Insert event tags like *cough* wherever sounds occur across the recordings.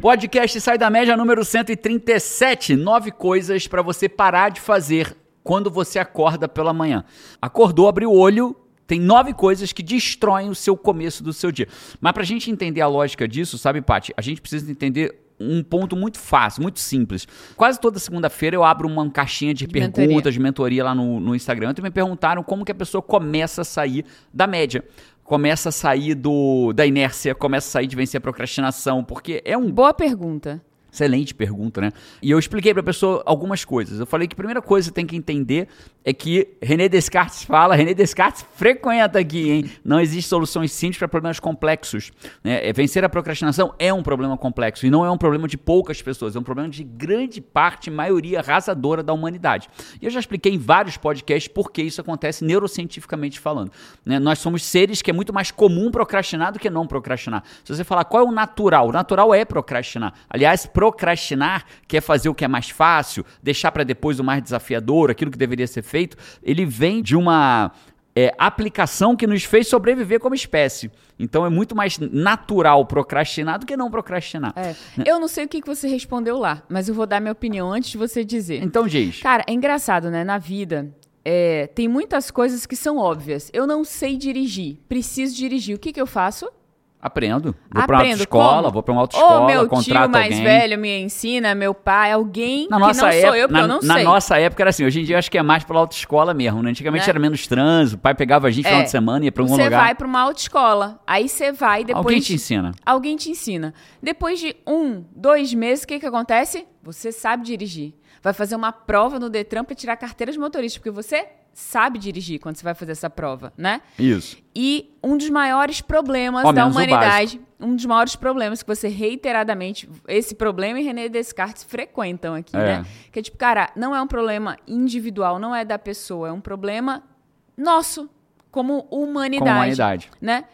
Podcast Sai da Média número 137. Nove coisas para você parar de fazer quando você acorda pela manhã. Acordou, abriu o olho, tem nove coisas que destroem o seu começo do seu dia. Mas pra gente entender a lógica disso, sabe, Paty? A gente precisa entender um ponto muito fácil, muito simples. Quase toda segunda-feira eu abro uma caixinha de, de perguntas, mentoria. de mentoria lá no, no Instagram. Então me perguntaram como que a pessoa começa a sair da média começa a sair do, da inércia, começa a sair de vencer a procrastinação, porque é um. Boa pergunta. Excelente pergunta, né? E eu expliquei para a pessoa algumas coisas. Eu falei que a primeira coisa que você tem que entender é que René Descartes fala, René Descartes frequenta aqui, hein? Não existe soluções simples para problemas complexos. Né? É, vencer a procrastinação é um problema complexo e não é um problema de poucas pessoas, é um problema de grande parte, maioria arrasadora da humanidade. E eu já expliquei em vários podcasts por que isso acontece neurocientificamente falando. Né? Nós somos seres que é muito mais comum procrastinar do que não procrastinar. Se você falar qual é o natural, o natural é procrastinar. Aliás, procrastinar quer fazer o que é mais fácil, deixar para depois o mais desafiador, aquilo que deveria ser feito, ele vem de uma é, aplicação que nos fez sobreviver como espécie. Então é muito mais natural procrastinar do que não procrastinar. É. Eu não sei o que você respondeu lá, mas eu vou dar minha opinião antes de você dizer. Então diz. Cara, é engraçado, né? Na vida, é, tem muitas coisas que são óbvias. Eu não sei dirigir, preciso dirigir. O que, que eu faço? Aprendo. Vou para uma autoescola, Como? vou para uma autoescola, Ou meu contrato tio mais alguém. velho me ensina, meu pai, alguém na que nossa não época, sou eu, porque na, eu não na sei. nossa época era assim, hoje em dia eu acho que é mais pela autoescola mesmo, né? Antigamente Né? era menos trânsito, o pai pegava a gente no É. final de semana, ia para algum Você lugar. vai para uma autoescola, aí você vai depois... Alguém te ensina. Alguém te ensina. Depois de um, dois meses, o que, que acontece? Você sabe dirigir. Vai fazer uma prova no Detran para tirar a carteira de motorista, porque você sabe dirigir quando você vai fazer essa prova, né? Isso. E um dos maiores problemas Ao da humanidade, um dos maiores problemas que você reiteradamente, esse problema e René Descartes frequentam aqui, É. né? Que é tipo, cara, não é um problema individual, não é da pessoa, é um problema nosso, como humanidade. Como humanidade. Né?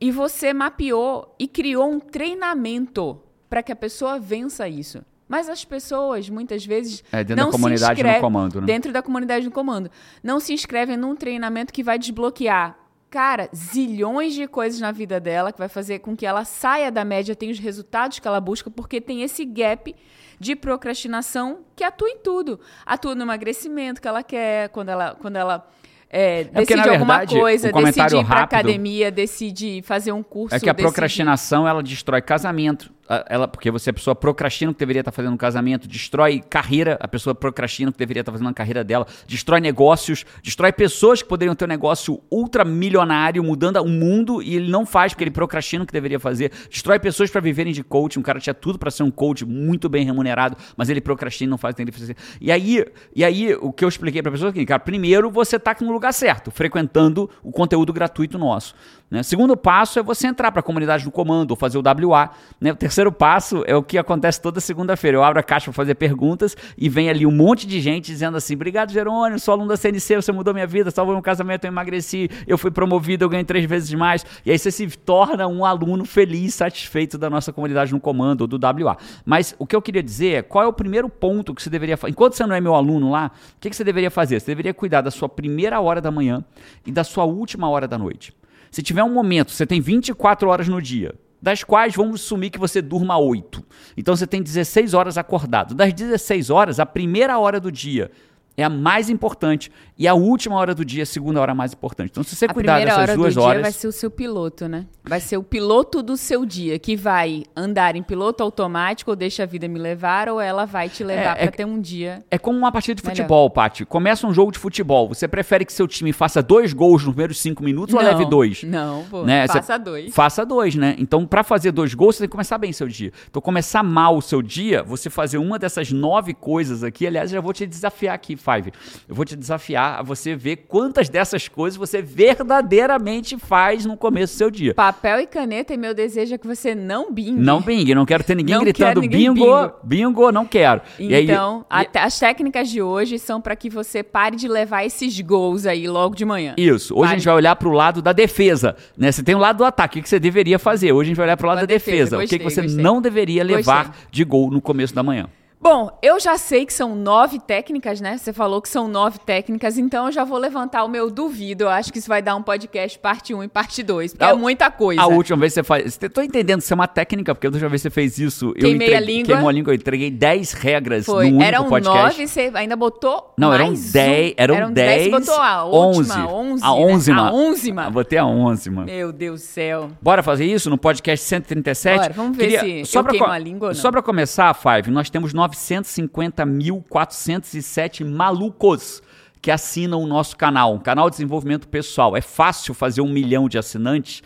E você mapeou e criou um treinamento para que a pessoa vença isso. Mas as pessoas, muitas vezes, É, dentro não da comunidade se inscrevem, no comando, né? Dentro da comunidade no comando. Não se inscrevem num treinamento que vai desbloquear, cara, zilhões de coisas na vida dela, que vai fazer com que ela saia da média, tenha os resultados que ela busca, porque tem esse gap de procrastinação que atua em tudo. Atua no emagrecimento que ela quer, quando ela, quando ela é, porque, decide alguma verdade, coisa, decide ir pra academia, decide fazer um curso. É que a procrastinação, ela destrói casamento. Ela, porque você, a pessoa procrastina o que deveria estar fazendo no casamento, destrói carreira, a pessoa procrastina o que deveria estar fazendo na carreira dela, destrói negócios, destrói pessoas que poderiam ter um negócio ultramilionário, mudando o mundo, e ele não faz porque ele procrastina o que deveria fazer, destrói pessoas para viverem de coaching, um cara tinha tudo para ser um coach muito bem remunerado, mas ele procrastina e não faz o que fazer. E aí, e aí o que eu expliquei para a pessoa é que, cara, primeiro você está no lugar certo, frequentando o conteúdo gratuito nosso. Né? Segundo passo é você entrar para a comunidade do comando ou fazer o WA. Né? O terceiro passo é o que acontece toda segunda-feira. Eu abro a caixa para fazer perguntas e vem ali um monte de gente dizendo assim: Obrigado, Jerônimo, sou aluno da CNC, você mudou minha vida, salvou meu casamento, eu emagreci, eu fui promovido, eu ganhei três vezes mais. E aí você se torna um aluno feliz, satisfeito da nossa comunidade no comando ou do WA. Mas o que eu queria dizer é qual é o primeiro ponto que você deveria fazer. Enquanto você não é meu aluno lá, o que, que você deveria fazer? Você deveria cuidar da sua primeira hora da manhã e da sua última hora da noite. Se tiver um momento, você tem 24 horas no dia, das quais vamos assumir que você durma 8. Então você tem 16 horas acordado. Das 16 horas, a primeira hora do dia é a mais importante e a última hora do dia é a segunda hora mais importante. Então se você A cuidar primeira dessas hora duas do horas, dia vai ser o seu piloto, né? Vai ser o piloto do seu dia, que vai andar em piloto automático, ou deixa a vida me levar, ou ela vai te levar É, é pra ter um dia. É como uma partida de Melhor. futebol, Paty. Começa um jogo de futebol. Você prefere que seu time faça dois gols nos primeiros cinco minutos ou Não, leve dois? Não, pô. Né? Faça dois. Faça dois, né? Então, pra fazer dois gols, você tem que começar bem seu dia. Então, começar mal o seu dia, você fazer uma dessas nove coisas aqui. Aliás, eu já vou te desafiar aqui, Five. Eu vou te desafiar a você ver quantas dessas coisas você verdadeiramente faz no começo do seu dia. Papel e caneta, e meu desejo é que você não bingue. Não bingue, não quero ter ninguém Não gritando ninguém bingo, bingo, bingo. não quero. E aí- Então, até- as técnicas de hoje são pra que você pare de levar esses gols aí logo de manhã. Isso. Hoje a Pare. gente vai olhar pro lado da defesa, né? Você tem o lado do ataque, o que você deveria fazer? Hoje a gente vai olhar pro lado da Da defesa, defesa, o que, que gostei, você gostei. não deveria levar Gostei. de gol no começo da manhã. Bom, eu já sei que são nove técnicas, né? Você falou que são nove técnicas, então eu já vou levantar o meu duvido. Eu acho que isso vai dar um podcast parte 1 e parte 2, porque A- é muita coisa. A última vez você faz. Estou entendendo que isso é uma técnica, porque a última vez você fez isso. eu Queimei a entreguei- língua. Queimou a língua, eu entreguei 10 regras Foi. no único Eram podcast. nove, você ainda botou Não, eram 10. um. Eram 10. Você botou a 11. última, 11. A 11, né? A 11, mano. Botei a 11, mano. Meu Deus do céu. Bora fazer isso no podcast 137? Bora, vamos ver se eu pra queimo a língua ou não. Só pra começar, Five, nós temos 950.407 malucos que assinam o nosso canal, um canal de desenvolvimento pessoal. É fácil fazer um milhão de assinantes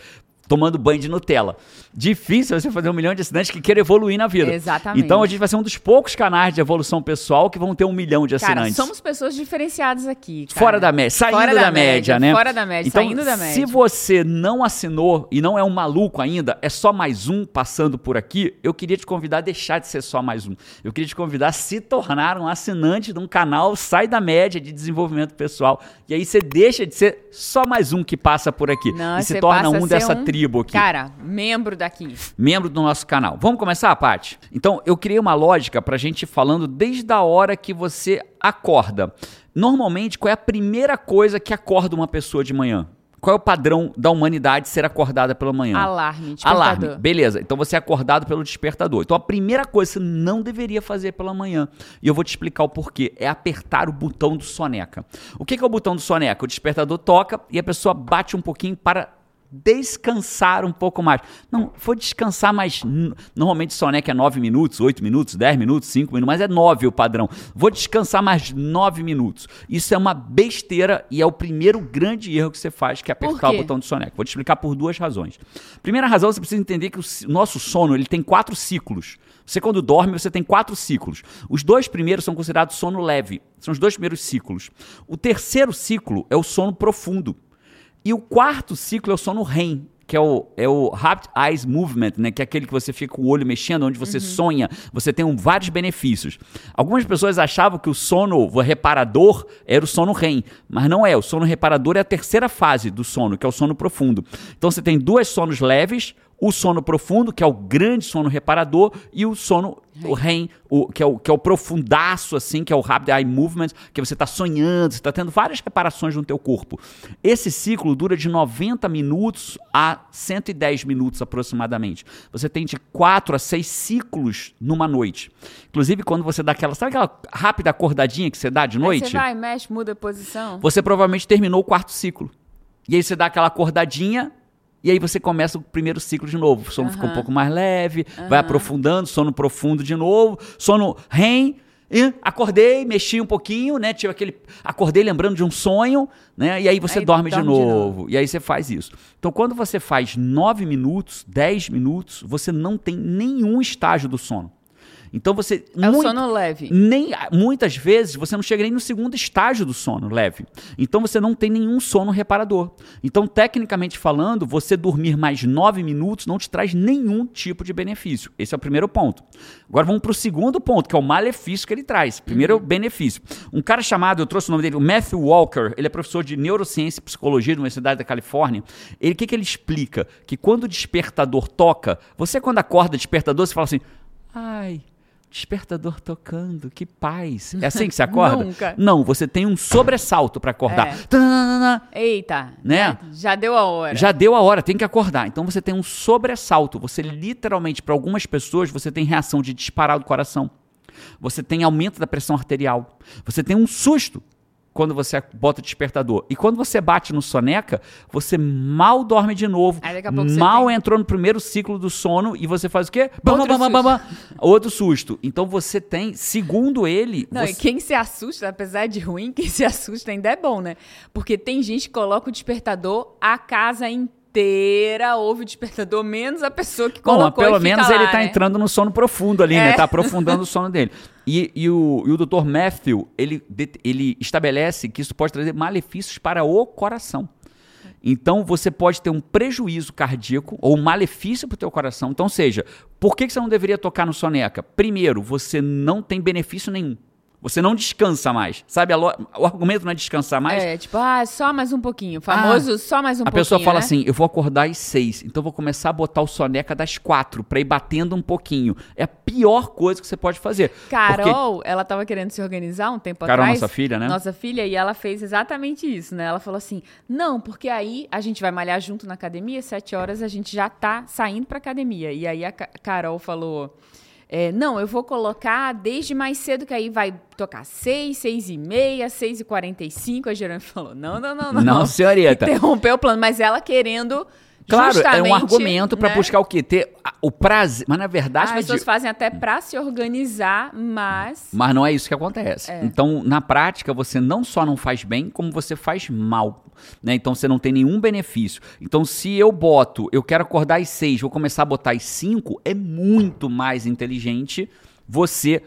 tomando banho de Nutella. Difícil você fazer um milhão de assinantes que queiram evoluir na vida. Exatamente. Então a gente vai ser um dos poucos canais de evolução pessoal que vão ter um milhão de Cara, assinantes. somos pessoas diferenciadas aqui. cara. Fora da média, saindo Fora da, média, né? Fora da média, então, saindo da média. Se você não assinou e não é um maluco ainda, é só mais um passando por aqui, eu queria te convidar a deixar de ser só mais um. Eu queria te convidar a se tornar um assinante de um canal Sai da Média de Desenvolvimento Pessoal. E aí você deixa de ser só mais um que passa por aqui. Não, e se torna um dessa um- tribo aqui Cara, membro daqui. membro do nosso canal. Vamos começar, Paty? Então, eu criei uma lógica pra gente ir falando desde a hora que você acorda. Normalmente, qual é a primeira coisa que acorda uma pessoa de manhã? Qual é o padrão da humanidade ser acordada pela manhã? Alarme, despertador. Alarme. Beleza. Então você é acordado pelo despertador. Então a primeira coisa que você não deveria fazer pela manhã, e eu vou te explicar o porquê, é apertar o botão do soneca. O que é o botão do soneca? O despertador toca e a pessoa bate um pouquinho para descansar um pouco mais. Não, vou descansar mais. Normalmente soneca é 9 minutos, 8 minutos, 10 minutos, 5 minutos, mas é 9 o padrão. Vou descansar mais 9 minutos. Isso é uma besteira e é o primeiro grande erro que você faz, que é apertar o botão de soneca. Vou te explicar por duas razões. Primeira razão, você precisa entender que o nosso sono ele tem quatro ciclos. Você, quando dorme, você tem quatro ciclos. Os dois primeiros são considerados sono leve. São os dois primeiros ciclos. O terceiro ciclo é o sono profundo. E o quarto ciclo é o sono REM, que é o, é o Rapid Eyes Movement, né? Que é aquele que você fica com o olho mexendo, onde você sonha, você tem um, vários benefícios. Algumas pessoas achavam que o sono reparador era o sono REM, mas não é. O sono reparador é a terceira fase do sono, que é o sono profundo. Então você tem duas sonos leves, o sono profundo, que é o grande sono reparador, e o sono o REM, o, que, é o, que é o profundaço, assim, que é o Rapid Eye Movement, que você está sonhando, você está tendo várias reparações no teu corpo. Esse ciclo dura de 90 minutos a 110 minutos aproximadamente. Você tem de 4 a 6 ciclos numa noite. Inclusive, quando você dá aquela, sabe aquela rápida acordadinha que você dá de Aí noite? você vai, mexe, muda a posição. você provavelmente terminou o quarto ciclo. E aí você dá aquela acordadinha e aí você começa o primeiro ciclo de novo. O sono fica um pouco mais leve, vai aprofundando, sono profundo de novo, sono REM. E acordei, mexi um pouquinho, né? Tive aquele. Acordei lembrando de um sonho, né? E aí você Aí dorme, de, dorme de novo. E aí você faz isso. Então, quando você faz 9 minutos, 10 minutos, você não tem nenhum estágio do sono. Então você. É o muito- sono leve. nem muitas vezes você não chega nem no segundo estágio do sono leve. Então você não tem nenhum sono reparador. Então, tecnicamente falando, você dormir mais nove minutos não te traz nenhum tipo de benefício. Esse é o primeiro ponto. Agora vamos para o segundo ponto, que é o malefício que ele traz. Primeiro, o benefício. Um cara chamado, eu trouxe o nome dele, o Matthew Walker, ele é professor de neurociência e psicologia da Universidade da Califórnia. Ele, o que, que ele explica? Que quando o despertador toca, você quando acorda despertador, você fala assim, ai, despertador tocando, que paz. É assim que você *laughs* acorda? Nunca. Não, você tem um sobressalto para acordar. É. Eita. Né? Já deu a hora. Já deu a hora, tem que acordar. Então você tem um sobressalto. Você literalmente, para algumas pessoas, você tem reação de disparar do coração. Você tem aumento da pressão arterial. Você tem um susto quando você bota o despertador. E quando você bate no soneca, você mal dorme de novo. Aí daqui a pouco você mal tem- entrou no primeiro ciclo do sono e você faz o quê? Bam, Outro bam, bam, bam, bam. Outro susto. Então você tem, segundo ele, Não, você- e quem se assusta, apesar de ruim, *laughs* quem se assusta ainda é bom, né? Porque tem gente que coloca o despertador, a casa inteira ouve o despertador, menos a pessoa que Bom, colocou pelo e fica menos lá, ele tá né? entrando no sono profundo ali, né? É. Tá aprofundando o sono dele. *laughs* E, e o, e o Dr. Matthew, ele, ele estabelece que isso pode trazer malefícios para o coração. Então, você pode ter um prejuízo cardíaco ou um malefício para o teu coração. Então, seja, por que você não deveria tocar no soneca? Primeiro, você não tem benefício nenhum. Você não descansa mais. Sabe, lo... o argumento não é descansar mais. É, tipo, ah, só mais um pouquinho. Famoso, só mais um a pouquinho. pessoa fala né? assim: eu vou acordar às seis, então eu vou começar a botar o soneca das quatro, pra ir batendo um pouquinho. É a pior coisa que você pode fazer. Porque Carol, ela tava querendo se organizar um tempo Carol, atrás. nossa filha, né? Nossa filha, e ela fez exatamente isso, né? Ela falou assim: não, porque aí a gente vai malhar junto na academia, sete horas a gente já tá saindo pra academia. E aí a Ca- Carol falou. É, não, eu vou colocar desde mais cedo, que aí vai tocar seis, seis e meia, seis e quarenta e cinco. A Gerane falou, não, não, não, não. Não, senhorita. Interrompeu o plano, mas ela querendo Claro, é um justamente, argumento pra né? buscar o quê? Ter o prazer. Mas na verdade. As pessoas fazem até pra se organizar, mas... Mas não é isso que acontece. É. Então, na prática, você não só não faz bem, como você faz mal. Né? Então, você não tem nenhum benefício. Então, se eu boto, eu quero acordar às seis, vou começar a botar às cinco, é muito mais inteligente você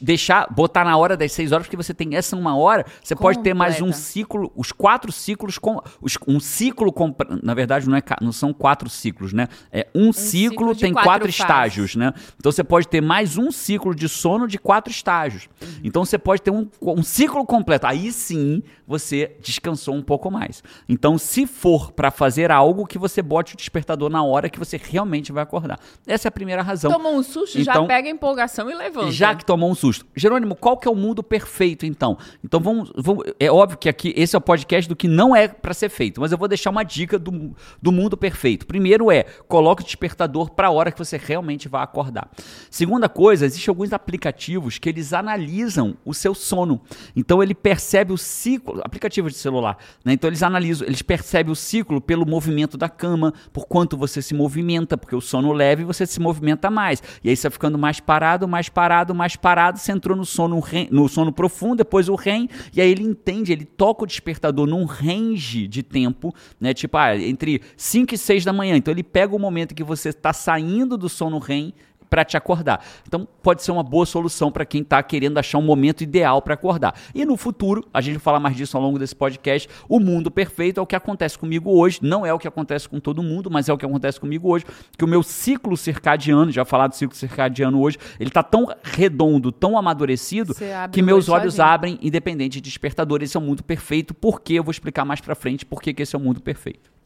deixar, botar na hora das seis horas, porque você tem essa uma hora, você pode ter mais um Completa. ciclo, os quatro ciclos, com, os- um ciclo, com, na verdade, não, é, não são quatro ciclos, né? É um, ciclo, ciclo de tem quatro quatro, estágios, né? Então você pode ter mais um ciclo de sono de quatro estágios. Então você pode ter um, um ciclo completo. Aí sim você descansou um pouco mais. Então, se for para fazer algo que você bote o despertador na hora que você realmente vai acordar. Essa é a primeira razão. Tomou um susto, já Então, pega a empolgação e levanta. Já que tomou um susto. Jerônimo, qual que é o mundo perfeito, então? Então vamos, vamos- É óbvio que aqui esse é o podcast do que não é para ser feito, mas eu vou deixar uma dica do, do mundo perfeito. Primeiro é, coloque o despertador para a hora que você realmente vai acordar. Segunda coisa, existem alguns aplicativos que eles analisam o seu sono. Então ele percebe o ciclo, aplicativos de celular, né? Então eles analisam, eles percebem o ciclo pelo movimento da cama, por quanto você se movimenta, porque o sono leve você se movimenta mais. E aí você vai ficando mais parado, mais parado, mais parado, você entrou no sono, no sono profundo, depois o REM, e aí ele entende, ele toca o despertador num range de tempo, né? Tipo, ah, entre 5 e 6 da manhã. Então ele pega o momento que você está saindo do sono REM para te acordar. Então pode ser uma boa solução para quem está querendo achar um momento ideal para acordar. E no futuro, a gente vai falar mais disso ao longo desse podcast, o mundo perfeito é o que acontece comigo hoje, não é o que acontece com todo mundo, mas é o que acontece comigo hoje, que o meu ciclo circadiano, já falar do ciclo circadiano hoje, ele tá tão redondo, tão amadurecido, que meus olho olhos sozinho. abrem independente de despertador. Esse é o mundo perfeito, porque eu vou explicar mais para frente porque que esse é o mundo perfeito.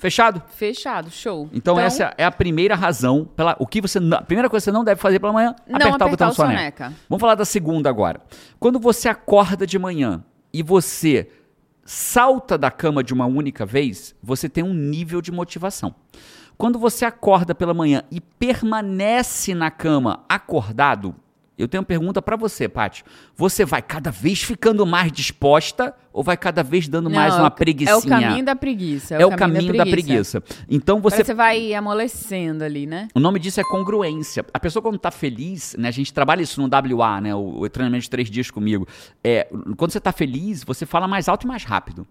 Fechado? Fechado, show. Então, essa é a primeira razão pela o que você a primeira coisa que você não deve fazer pela manhã, Não apertar, o apertar botão o soneca. soneca. Vamos falar da segunda agora. Quando você acorda de manhã e você salta da cama de uma única vez, você tem um nível de motivação. Quando você acorda pela manhã e permanece na cama acordado, eu tenho uma pergunta pra você, Paty. Você vai cada vez ficando mais disposta ou vai cada vez dando Não, mais é uma preguiça? É o caminho da preguiça. É o caminho da preguiça. Então Você... você você vai amolecendo ali, né? o nome disso é congruência. A pessoa quando tá feliz, né? A gente trabalha isso no WA, né? O, o treinamento de três dias comigo. É, quando você tá feliz, você fala mais alto e mais rápido.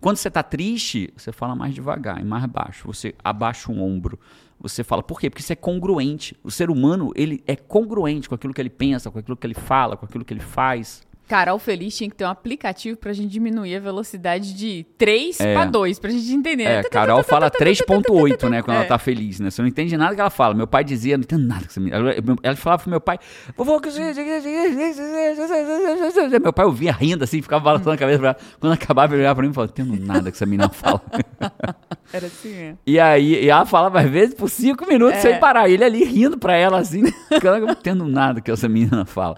Quando você tá triste, você fala mais devagar e mais baixo. Você abaixa o ombro. Você fala, por quê? Porque isso é congruente. O ser humano, ele é congruente com aquilo que ele pensa, com aquilo que ele fala, com aquilo que ele faz. Carol Feliz tinha que ter um aplicativo pra gente diminuir a velocidade de 3 É. pra 2, pra gente entender. É, Carol fala 3.8, né, quando ela É. tá feliz, né? Você não entende nada que ela fala. Meu pai dizia, não entendo nada que você me... Ela, ela falava pro meu pai, vovô. Meu pai ouvia rindo assim, ficava balançando a cabeça pra ela. Quando acabava, ele olhava pra mim e falava, não entendo nada que essa menina fala. *laughs* Era assim, é. E aí, e ela falava às vezes por cinco minutos É. sem parar. E ele ali rindo pra ela assim, *laughs* não entendo nada que essa menina fala.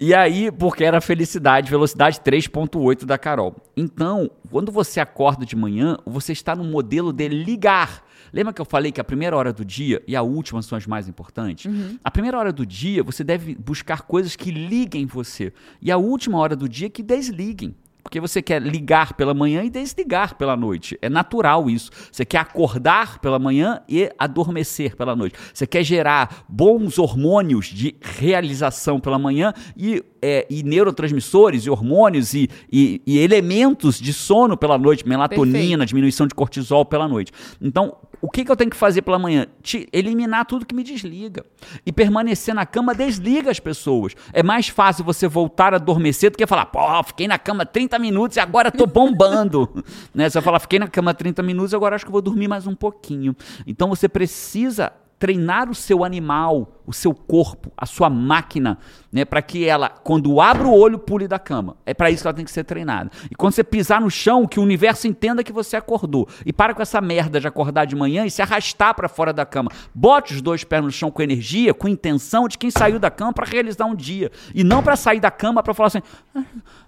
E aí, porque era felicidade, velocidade 3.8 da Carol. Então, quando você acorda de manhã, você está no modelo de ligar. Lembra que eu falei que a primeira hora do dia e a última são as mais importantes? A primeira hora do dia, você deve buscar coisas que liguem você. E a última hora do dia que desliguem. Porque você quer ligar pela manhã e desligar pela noite. É natural isso. Você quer acordar pela manhã e adormecer pela noite. Você quer gerar bons hormônios de realização pela manhã e, é, e neurotransmissores e hormônios e, e- e elementos de sono pela noite, melatonina, Perfeito. diminuição de cortisol pela noite. Então, o que, que eu tenho que fazer pela manhã? Te eliminar tudo que me desliga. E permanecer na cama desliga as pessoas. É mais fácil você voltar a adormecer do que falar, pô, fiquei na cama 30 minutos e agora tô bombando. *laughs* né? Você vai falar, fiquei na cama 30 minutos, agora acho que vou dormir mais um pouquinho. Então você precisa treinar o seu animal, o seu corpo, a sua máquina, né, para que ela, quando abre o olho, pule da cama. É para isso que ela tem que ser treinada. E quando você pisar no chão, que o universo entenda que você acordou. E para com essa merda de acordar de manhã e se arrastar para fora da cama. Bote os dois pés no chão com energia, com intenção de quem saiu da cama para realizar um dia. E não para sair da cama para falar assim: ah,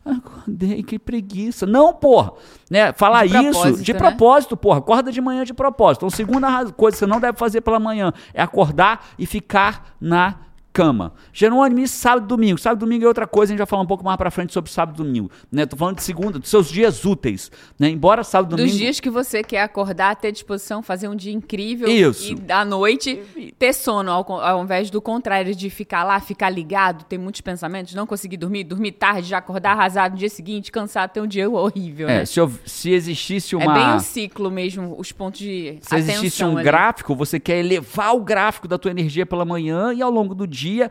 acordei, que preguiça. Não, porra. Né? Falar de isso de né? propósito, porra. Acorda de manhã de propósito. Então, segunda coisa que você não deve fazer pela manhã é acordar e ficar na cama. Jerônimo, e sábado e domingo? Sábado e domingo é outra coisa, a gente vai falar um pouco mais pra frente sobre sábado e domingo. Né? Tô falando de segunda, dos seus dias úteis. Né? Embora sábado e domingo... Dos dias que você quer acordar, ter disposição, fazer um dia incrível. Isso. E à noite ter sono, ao, ao invés do contrário, de ficar lá, ficar ligado, ter muitos pensamentos, não conseguir dormir, dormir tarde, já acordar arrasado no dia seguinte, cansado, ter um dia horrível. É, né? se, se existisse uma... É bem o ciclo mesmo, os pontos de Se existisse um ali. gráfico, você quer elevar o gráfico da tua energia pela manhã e ao longo do dia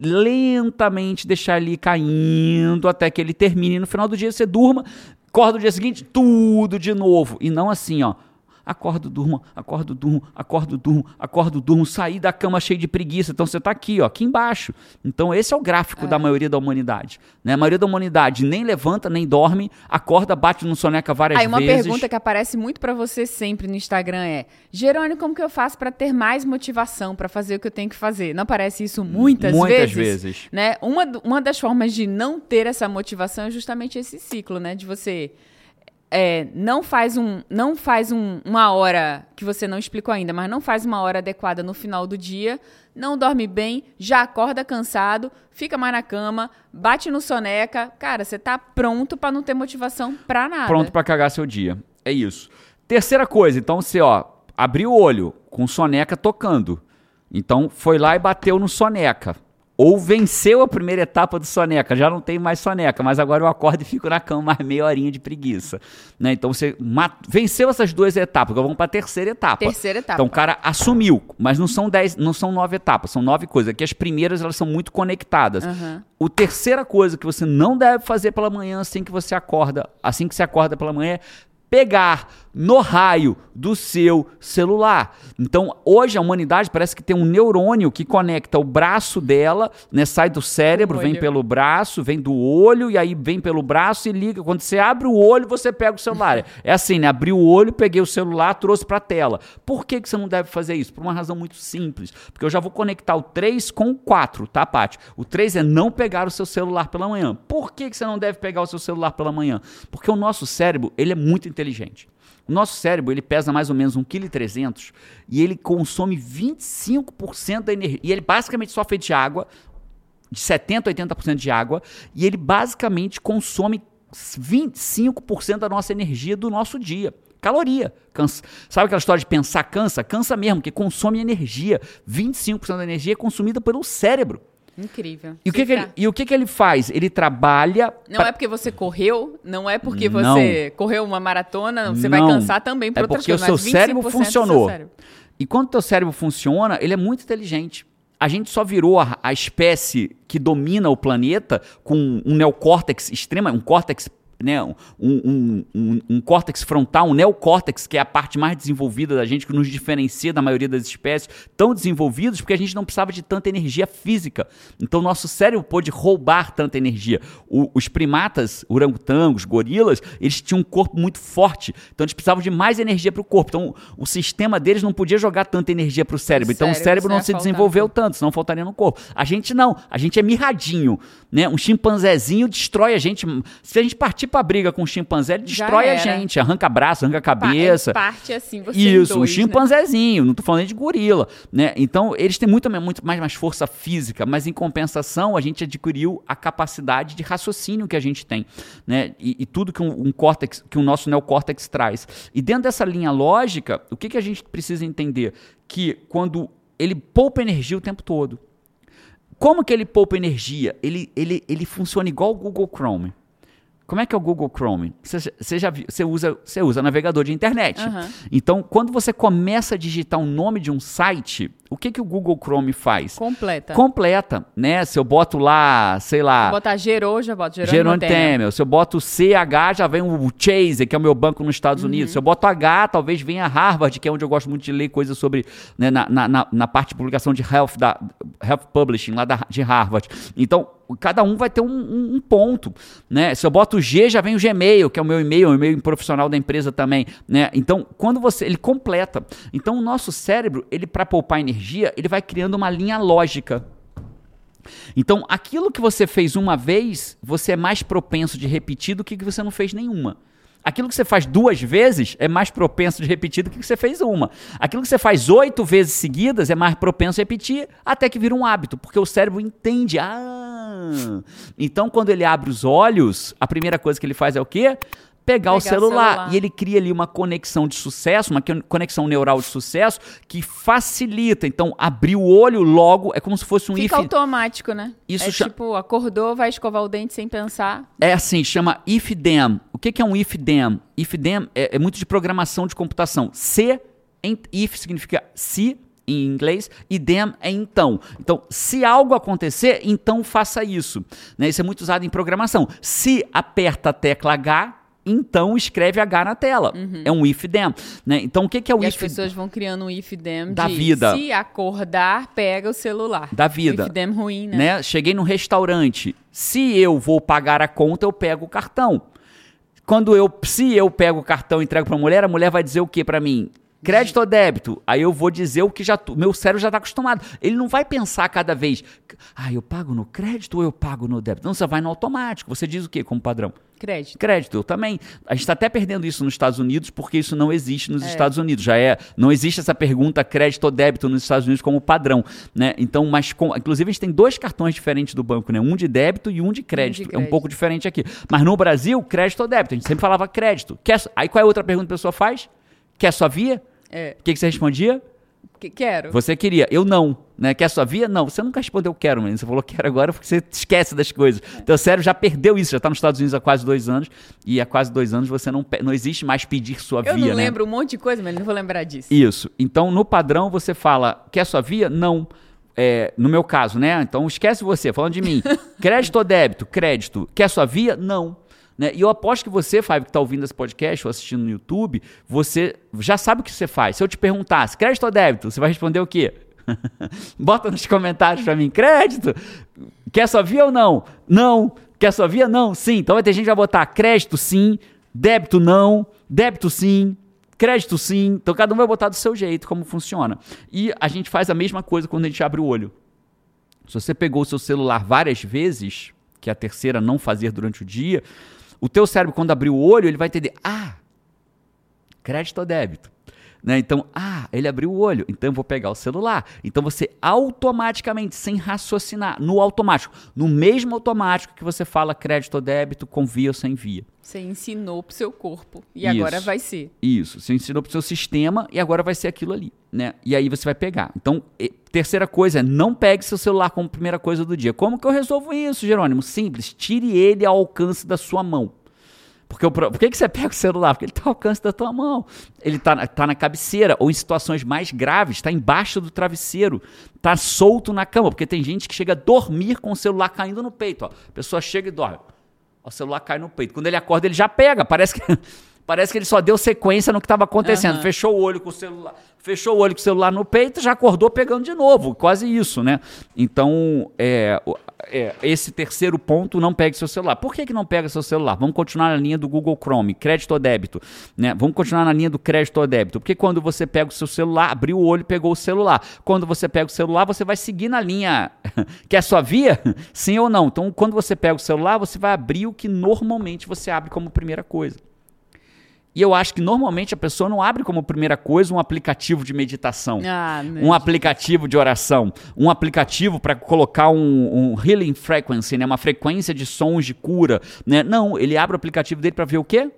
lentamente deixar ele caindo até que ele termine. No final do dia você durma, acorda no dia seguinte, tudo de novo. E não assim, ó acordo, durmo, acordo, durmo, acordo, durmo, acordo, durmo, sair da cama cheio de preguiça. Então você está aqui, ó, aqui embaixo. Então esse é o gráfico é. da maioria da humanidade. Né? A maioria da humanidade nem levanta, nem dorme, acorda, bate no soneca várias vezes. Aí uma pergunta que aparece muito para você sempre no Instagram é: Jerônimo, como que eu faço para ter mais motivação para fazer o que eu tenho que fazer? Não aparece isso muitas, muitas vezes? Muitas vezes. Né? Uma, uma das formas de não ter essa motivação é justamente esse ciclo, né? De você é, não faz, um, não faz um, uma hora que você não explicou ainda, mas não faz uma hora adequada no final do dia, não dorme bem, já acorda cansado, fica mais na cama, bate no soneca. Cara, você tá pronto para não ter motivação pra nada. Pronto para cagar seu dia. É isso. Terceira coisa, então você, ó, abriu o olho com soneca tocando. Então foi lá e bateu no soneca ou venceu a primeira etapa do soneca, já não tem mais soneca, mas agora eu acordo e fico na cama mais meia horinha de preguiça. Né? Então você venceu essas duas etapas, agora vamos para a terceira etapa. Terceira etapa. Então o cara assumiu, mas não são dez, não são nove etapas, são nove coisas. Aqui as primeiras elas são muito conectadas. Uhum. O terceira coisa que você não deve fazer pela manhã assim que você acorda, assim que você acorda pela manhã é pegar no raio do seu celular. Então, hoje a humanidade parece que tem um neurônio que conecta o braço dela, né, sai do cérebro, vem pelo braço, vem do olho e aí vem pelo braço e liga. Quando você abre o olho, você pega o celular. *laughs* É assim, né? Abri o olho, peguei o celular, trouxe para a tela. Por que, que você não deve fazer isso? Por uma razão muito simples. Porque eu já vou conectar o 3 com o 4, tá, Paty? O 3 é não pegar o seu celular pela manhã. Por que, que você não deve pegar o seu celular pela manhã? Porque o nosso cérebro, ele é muito inteligente. O nosso cérebro ele pesa mais ou menos 1,3 kg e ele consome 25% da energia. E ele basicamente só de água, de 70% a 80% de água, e ele basicamente consome 25% da nossa energia do nosso dia. Caloria. Cansa. Sabe aquela história de pensar cansa? Cansa mesmo, que consome energia. 25% da energia é consumida pelo cérebro. Incrível. E o, que, que ele, e o que, que ele faz? Ele trabalha. Não pra... é porque você correu, não é porque não. você correu uma maratona, você não. vai cansar também por é outras coisas. É porque o seu cérebro funcionou. Cérebro. E quando o teu cérebro funciona, ele é muito inteligente. A gente só virou a, a espécie que domina o planeta com um neocórtex extrema, um córtex né, um, um, um, um, córtex frontal, um neocórtex, que é a parte mais desenvolvida da gente, que nos diferencia da maioria das espécies, tão desenvolvidos porque a gente não precisava de tanta energia física. Então, nosso cérebro pôde roubar tanta energia. O, os primatas, orangotangos, gorilas, eles tinham um corpo muito forte, então eles precisavam de mais energia para o corpo. Então, o sistema deles não podia jogar tanta energia para o cérebro. Então, o cérebro não se desenvolveu tanto, senão faltaria no corpo. A gente não, a gente é mirradinho. Né? Um chimpanzézinho destrói a gente. Se a gente partir pra briga com o chimpanzé, ele destrói a gente, arranca braço, arranca cabeça. parte assim, você Isso, dois, um né? chimpanzézinho, né? não tô falando de gorila, né? Então, eles têm muito, muito mais, mais força física, mas em compensação, a gente adquiriu a capacidade de raciocínio que a gente tem, né? E, e tudo que um, um córtex, que o nosso neocórtex traz. E dentro dessa linha lógica, o que, que a gente precisa entender? Que quando ele poupa energia o tempo todo. Como que ele poupa energia? Ele, ele, ele funciona igual o Google Chrome. Como é que é o Google Chrome? Você, você já viu, você usa, você usa navegador de internet. Aham. Então, quando você começa a digitar o nome de um site, o que, que o Google Chrome faz? Completa. Completa, né? Se eu boto lá, sei lá, Botar gerou, já bota. Gerou Jerônimo Temer. Se eu boto CH, já vem o Chase, que é o meu banco nos Estados Uhum. Unidos. Se eu boto H, talvez venha Harvard, que é onde eu gosto muito de ler coisas sobre, né, na, na, na- parte de publicação de Health, da, health Publishing, lá da, de Harvard. Então, cada um vai ter um, um- um ponto, né? Se eu boto G, já vem o Gmail, que é o meu e-mail, o e-mail profissional da empresa também, né? Então, quando você, ele completa. Então, o nosso cérebro, ele para poupar energia, ele vai criando uma linha lógica. Então, aquilo que você fez uma vez, você é mais propenso de repetir do que que você não fez nenhuma. Aquilo que você faz duas vezes é mais propenso de repetir do que que você fez uma. Aquilo que você faz oito vezes seguidas é mais propenso a repetir até que vira um hábito, porque o cérebro entende. Ah! Então, quando ele abre os olhos, a primeira coisa que ele faz é o quê? Pegar, o, Pegar o celular. celular. E ele cria ali uma conexão de sucesso, uma con- conexão neural de sucesso que facilita. Então, abrir o olho logo é como se fosse um Fica if automático, né? Isso é cha- tipo, acordou, vai escovar o dente sem pensar. É assim, chama if then. O que, que é um if then? If then é, é muito de programação de computação. Se, em- if significa se em inglês e then é então. Então, se algo acontecer, então faça isso. Né? Isso é muito usado em programação. Se aperta a tecla H, então escreve H na tela. É um if then. Né? Então, o que, que é o Uhum. E as if pessoas vão criando um if them Da de vida. se acordar, pega o celular. Da vida. If them ruim, né? né? Cheguei no restaurante. Se eu vou pagar a conta, eu pego o cartão. Quando eu, se eu pego o cartão e entrego para a mulher, a mulher vai dizer o que para mim? Crédito ou débito? Aí eu vou dizer o que já meu cérebro já está acostumado. Ele não vai pensar cada vez, ah, eu pago no crédito ou eu pago no débito? Não, você vai no automático. Você diz o que como padrão? Crédito. Crédito, eu também. A gente está até perdendo isso nos Estados Unidos porque isso não existe nos É. Estados Unidos. Já é, não existe essa pergunta crédito ou débito nos Estados Unidos como padrão, né? Então, mas com, inclusive a gente tem dois cartões diferentes do banco, né? Um de débito e um de crédito. É um crédito. pouco diferente aqui. Mas no Brasil, crédito ou débito. A gente sempre falava crédito. Quer, aí qual é a outra pergunta que a pessoa faz? Quer sua via? É. O que, que você respondia? Que- quero. Você queria, eu não. Né? Quer sua via? Não. Você nunca respondeu quero, menino. Você falou quero agora porque você esquece das coisas. Teu cérebro já perdeu isso, já está nos Estados Unidos há quase dois anos. E há quase dois anos você não, não existe mais pedir sua Eu via, não né? lembro um monte de coisa, mas não vou lembrar disso. Isso. Então, no padrão, você fala, quer sua via? Não. É, no meu caso, né? Então, esquece você, falando de mim. *laughs* Crédito ou débito? Crédito. Quer sua via? Não. Né? E eu aposto que você, Fábio, que está ouvindo esse podcast ou assistindo no YouTube, você já sabe o que você faz. Se eu te perguntasse, crédito ou débito? Você vai responder o quê? *laughs* Bota nos comentários para mim, crédito? Quer sua via ou não? Não. Quer sua via? Não. Sim. Então vai ter gente que vai botar crédito sim, débito não, débito sim, crédito sim. Então cada um vai botar do seu jeito como funciona. E a gente faz a mesma coisa quando a gente abre o olho. Se você pegou o seu celular várias vezes, que é a terceira não fazer durante o dia, o teu cérebro quando abrir o olho, ele vai entender, ah, crédito ou débito. Né? Então, ah, ele abriu o olho, então eu vou pegar o celular. Então você automaticamente, sem raciocinar, no automático, no mesmo automático que você fala crédito ou débito, com via ou sem via. Você ensinou pro seu corpo. E Isso. agora vai ser. Isso, você ensinou pro seu sistema e agora vai ser aquilo ali, né? E aí você vai pegar. Então, terceira coisa não pegue seu celular como primeira coisa do dia. Como que eu resolvo isso, Jerônimo? Simples, tire ele ao alcance da sua mão. Porque o por que, que você *laughs* pega o celular? Porque ele está ao alcance da tua mão. Ele está tá na cabeceira, ou em situações mais graves, está embaixo do travesseiro, está solto na cama. Porque tem gente que chega a dormir com o celular caindo no peito. Ó. A pessoa chega e dorme. O celular cai no peito. Quando ele acorda, ele já pega. Parece que, *laughs* parece que ele só deu sequência no que estava acontecendo. Aham. Fechou o olho com o celular. Fechou o olho com o celular no peito, já acordou pegando de novo. Quase isso, né? Então, é, é, esse terceiro ponto, não pegue seu celular. Por que, que não pega seu celular? Vamos continuar na linha do Google Chrome, crédito ou débito. Né? Vamos continuar na linha do crédito ou débito. Porque quando você pega o seu celular, abriu o olho e pegou o celular. Quando você pega o celular, você vai seguir na linha *laughs* que é sua via, *laughs* sim ou não. Então, quando você pega o celular, você vai abrir o que normalmente você abre como primeira coisa. E eu acho que normalmente a pessoa não abre como primeira coisa um aplicativo de meditação Ah, um aplicativo de oração, um aplicativo para colocar um, um healing frequency, né, uma frequência de sons de cura, né? Não, ele abre o aplicativo dele para ver o quê?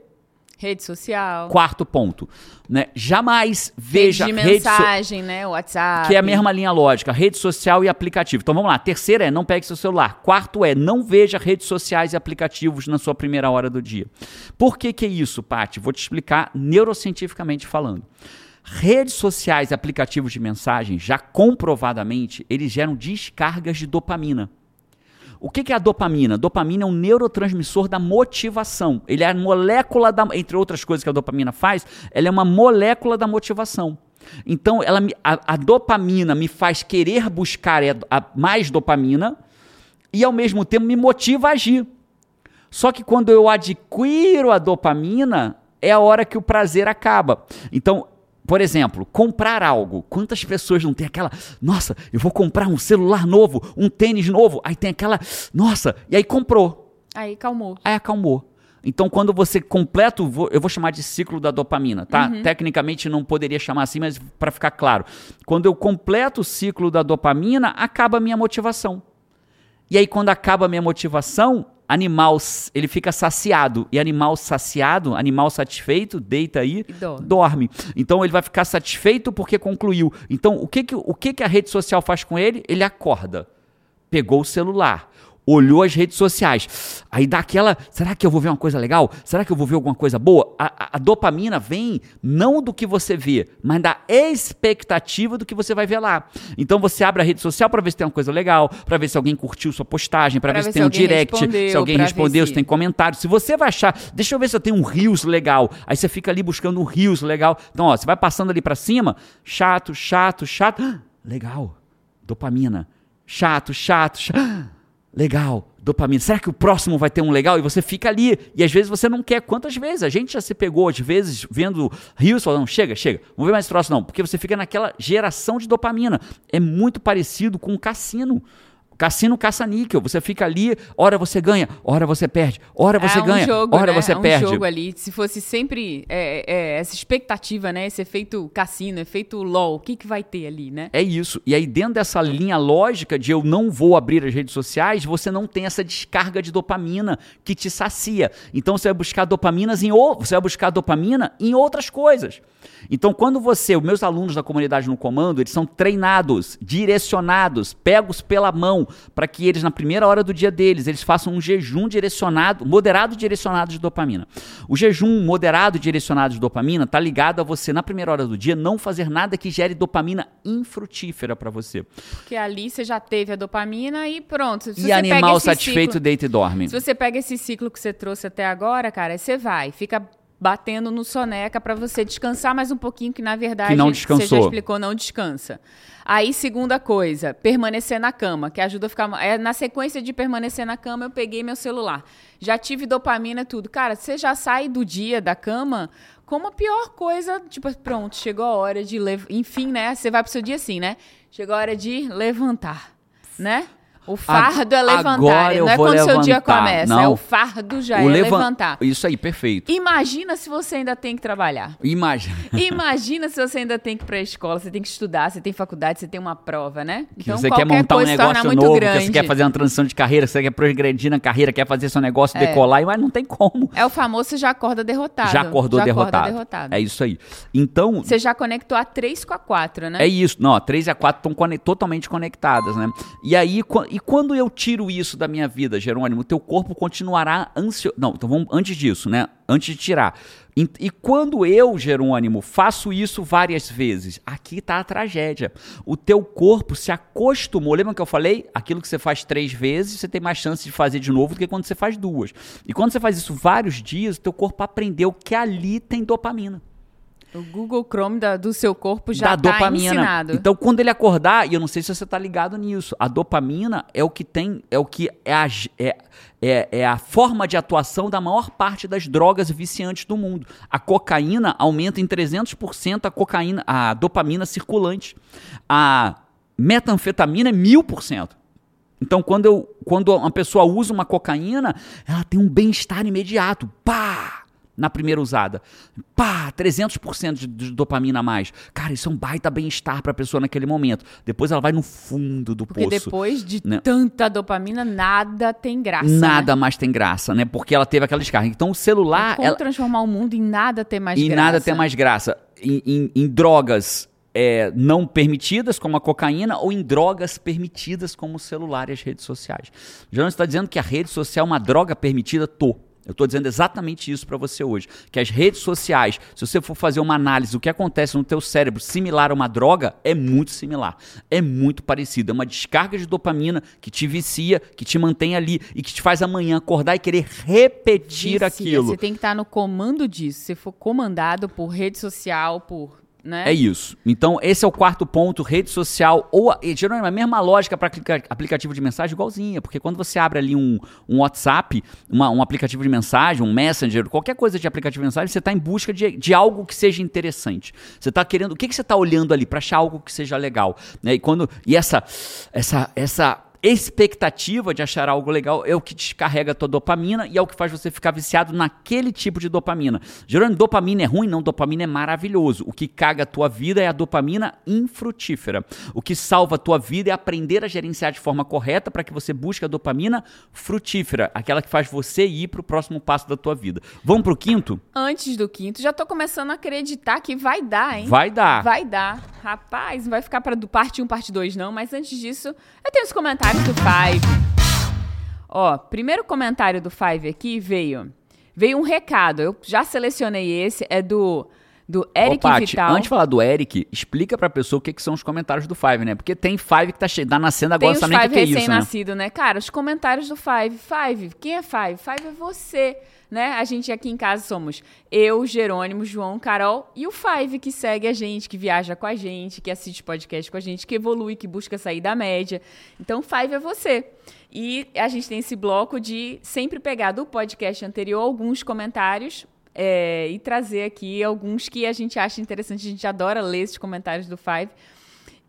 Rede social. Quarto ponto, né? Jamais veja rede de rede so- mensagem, né? WhatsApp. que é a mesma linha lógica, rede social e aplicativo. Então vamos lá. Terceira é não pegue seu celular. Quarto é não veja redes sociais e aplicativos na sua primeira hora do dia. Por que que é isso, Paty? Vou te explicar neurocientificamente falando. Redes sociais e aplicativos de mensagem, já comprovadamente, eles geram descargas de dopamina. O que é a dopamina? Dopamina é um neurotransmissor da motivação. Ele é a molécula da, entre outras coisas que a dopamina faz, ela é uma molécula da motivação. Então, ela a, a dopamina me faz querer buscar é, a- mais dopamina e ao mesmo tempo me motiva a agir. Só que quando eu adquiro a dopamina, é a hora que o prazer acaba. Então, por exemplo, comprar algo. Quantas pessoas não tem aquela, nossa, eu vou comprar um celular novo, um tênis novo, aí tem aquela, nossa, e aí comprou, Aí calmou. aí acalmou. Então, quando você completa, eu vou chamar de ciclo da dopamina, tá? Uhum. Tecnicamente não poderia chamar assim, mas para ficar claro, quando eu completo o ciclo da dopamina, acaba a minha motivação. E aí, quando acaba a minha motivação, animal, ele fica saciado. E animal saciado, animal satisfeito, deita aí, dorme. dorme. Então, ele vai ficar satisfeito porque concluiu. Então, o que, que, o que, que a rede social faz com ele? Ele acorda, pegou o celular, olhou as redes sociais. Aí dá aquela, será que eu vou ver uma coisa legal? Será que eu vou ver alguma coisa boa? A, a- a dopamina vem não do que você vê, mas da expectativa do que você vai ver lá. Então você abre a rede social para ver se tem uma coisa legal, para ver se alguém curtiu sua postagem, para Pra ver se ver tem um direct, se alguém ver respondeu, se se- tem comentário. Se você vai achar, deixa eu ver se eu tenho um Reels legal. Aí você fica ali buscando um Reels legal. Então, ó, você vai passando ali para cima, chato, chato, chato. Ah, *gasps* Legal. Dopamina. Chato, chato, chato. Legal, dopamina. Será que o próximo vai ter um legal? E você fica ali. E às vezes você não quer. Quantas vezes? A gente já se pegou, às vezes, vendo rios falando, chega, chega, não vê mais troço não. Porque você fica naquela geração de dopamina. É muito parecido com o cassino. Cassino caça-níquel. Você fica ali, hora você ganha, hora você perde, hora você é um ganha, jogo, hora né? você é um perde. jogo ali. Se fosse sempre é, é, essa expectativa, né? Esse efeito cassino, efeito LOL, o que, que vai ter ali, né? É isso. E aí, dentro dessa linha lógica de eu não vou abrir as redes sociais, você não tem essa descarga de dopamina que te sacia. Então você vai buscar dopaminas em ou você vai buscar dopamina em outras coisas. Então, quando você, os meus alunos da comunidade no comando, eles são treinados, direcionados, pegos pela mão, para que eles, na primeira hora do dia deles, eles façam um jejum direcionado, moderado direcionado de dopamina. O jejum moderado direcionado de dopamina está ligado a você, na primeira hora do dia, não fazer nada que gere dopamina infrutífera para você. Porque ali você já teve a dopamina e pronto. Se e animal satisfeito ciclo- deita e dorme. Se você pega esse ciclo que você trouxe até agora, cara, você vai, fica batendo no soneca pra você descansar mais um pouquinho, que na verdade Que não você já descansou. explicou, não descansa. Aí, segunda coisa, permanecer na cama, que ajuda a ficar. É, na sequência de permanecer na cama, eu peguei meu celular. Já tive dopamina, tudo. Cara, você já sai do dia da cama como a pior coisa. Tipo, pronto, chegou a hora de. Enfim, né? Você vai pro seu dia assim, né? Chegou a hora de levantar, né? O fardo é levantar. agora não é quando seu dia levantar. começa. Não. É o fardo já O é levan- levantar. Isso aí, perfeito. Imagina se você ainda tem que trabalhar. Imagina. *laughs* Imagina se você ainda tem que ir pra escola, você tem que estudar, você tem faculdade, você tem uma prova, né? Que você quer montar um negócio muito novo, que você quer fazer uma transição de carreira, você quer progredir na carreira, quer fazer seu negócio É. decolar, mas não tem como. É o famoso você já acorda derrotado. Já acordou já derrotado. Acorda derrotado. É isso aí. Então, Você já conectou a 3 com a 4, né? É isso. Não, a 3 e a 4 estão totalmente conectadas, né? E aí, e quando eu tiro isso da minha vida, Jerônimo, teu corpo continuará ansioso. Não, então vamos antes disso, né? Antes de tirar. E, e quando eu, Jerônimo, faço isso várias vezes, aqui tá a tragédia. O teu corpo se acostumou. Lembra que eu falei? Aquilo que você faz três vezes, você tem mais chance de fazer de novo do que quando você faz duas. E quando você faz isso vários dias, o teu corpo aprendeu que ali tem dopamina O Google Chrome da- do seu corpo já tá dopamina. ensinado. Então, quando ele acordar, e eu não sei se você tá ligado nisso, a dopamina é o que tem, é o que é a, é, é, é a forma de atuação da maior parte das drogas viciantes do mundo. A cocaína aumenta em 300% a cocaína, a dopamina circulante. A metanfetamina é 1000%. Então, quando, eu, quando uma pessoa usa uma cocaína, ela tem um bem-estar imediato. Pá! Na primeira usada. Pá, 300% de, de dopamina a mais. Cara, isso é um baita bem-estar pra pessoa naquele momento. Depois ela vai no fundo do Porque poço. depois de né? tanta dopamina, nada tem graça. Nada né? mais tem graça, né? Porque ela teve aquela descarga. Então o celular. Como ela- transformar o mundo em nada ter mais e graça. nada tem mais graça. Em, em- em drogas é, não permitidas, como a cocaína, ou em drogas permitidas, como o celular e as redes sociais. João está dizendo que a rede social é uma droga permitida? Tô. Eu estou dizendo exatamente isso para você hoje. Que as redes sociais, se você for fazer uma análise do que acontece no teu cérebro similar a uma droga, é muito similar. É muito parecido. É uma descarga de dopamina que te vicia, que te mantém ali e que te faz amanhã acordar e querer repetir Vicia, aquilo. Você tem que estar no comando disso. Se for comandado por rede social, por. Né? É isso. Então, esse é o quarto ponto, rede social, ou, Jerônimo, a mesma lógica para aplicativo de mensagem igualzinha, porque quando você abre ali um, um WhatsApp, uma- um aplicativo de mensagem, um Messenger, qualquer coisa de aplicativo de mensagem, você está em busca de, de algo que seja interessante. Você está querendo, o que, que você está olhando ali para achar algo que seja legal? Né? E, quando, e essa, essa, essa expectativa de achar algo legal é o que descarrega a tua dopamina e é o que faz você ficar viciado naquele tipo de dopamina. Gerando dopamina é ruim? Não, dopamina é maravilhoso. O que caga a tua vida é a dopamina infrutífera. O que salva a tua vida é aprender a gerenciar de forma correta para que você busque a dopamina frutífera, aquela que faz você ir para o próximo passo da tua vida. Vamos pro quinto? Antes do quinto, já tô começando a acreditar que vai dar, hein? Vai dar. Vai dar. Rapaz, não vai ficar para do parte 1, parte 2, não. Mas antes disso, eu tenho os comentários do Five. Ó, primeiro comentário do Five aqui veio. Veio um recado. Eu já selecionei esse. É do, do Eric Ô, Paty, Vital. Antes de falar do Eric, explica pra pessoa o que, que são os comentários do Five, né? Porque tem Five que tá, che... tá nascendo Tem agora, os sabe nem o que, Five que é isso, né? recém-nascido, né? Cara, os comentários do Five. Five, quem é Five? Five é você, né? A gente aqui em casa somos eu, Jerônimo, João, Carol e o Five que segue a gente, que viaja com a gente, que assiste podcast com a gente, que evolui, que busca sair da média. Então, Five é você. E a gente tem esse bloco de sempre pegar do podcast anterior alguns comentários é, e trazer aqui alguns que a gente acha interessante. A gente adora ler esses comentários do Five.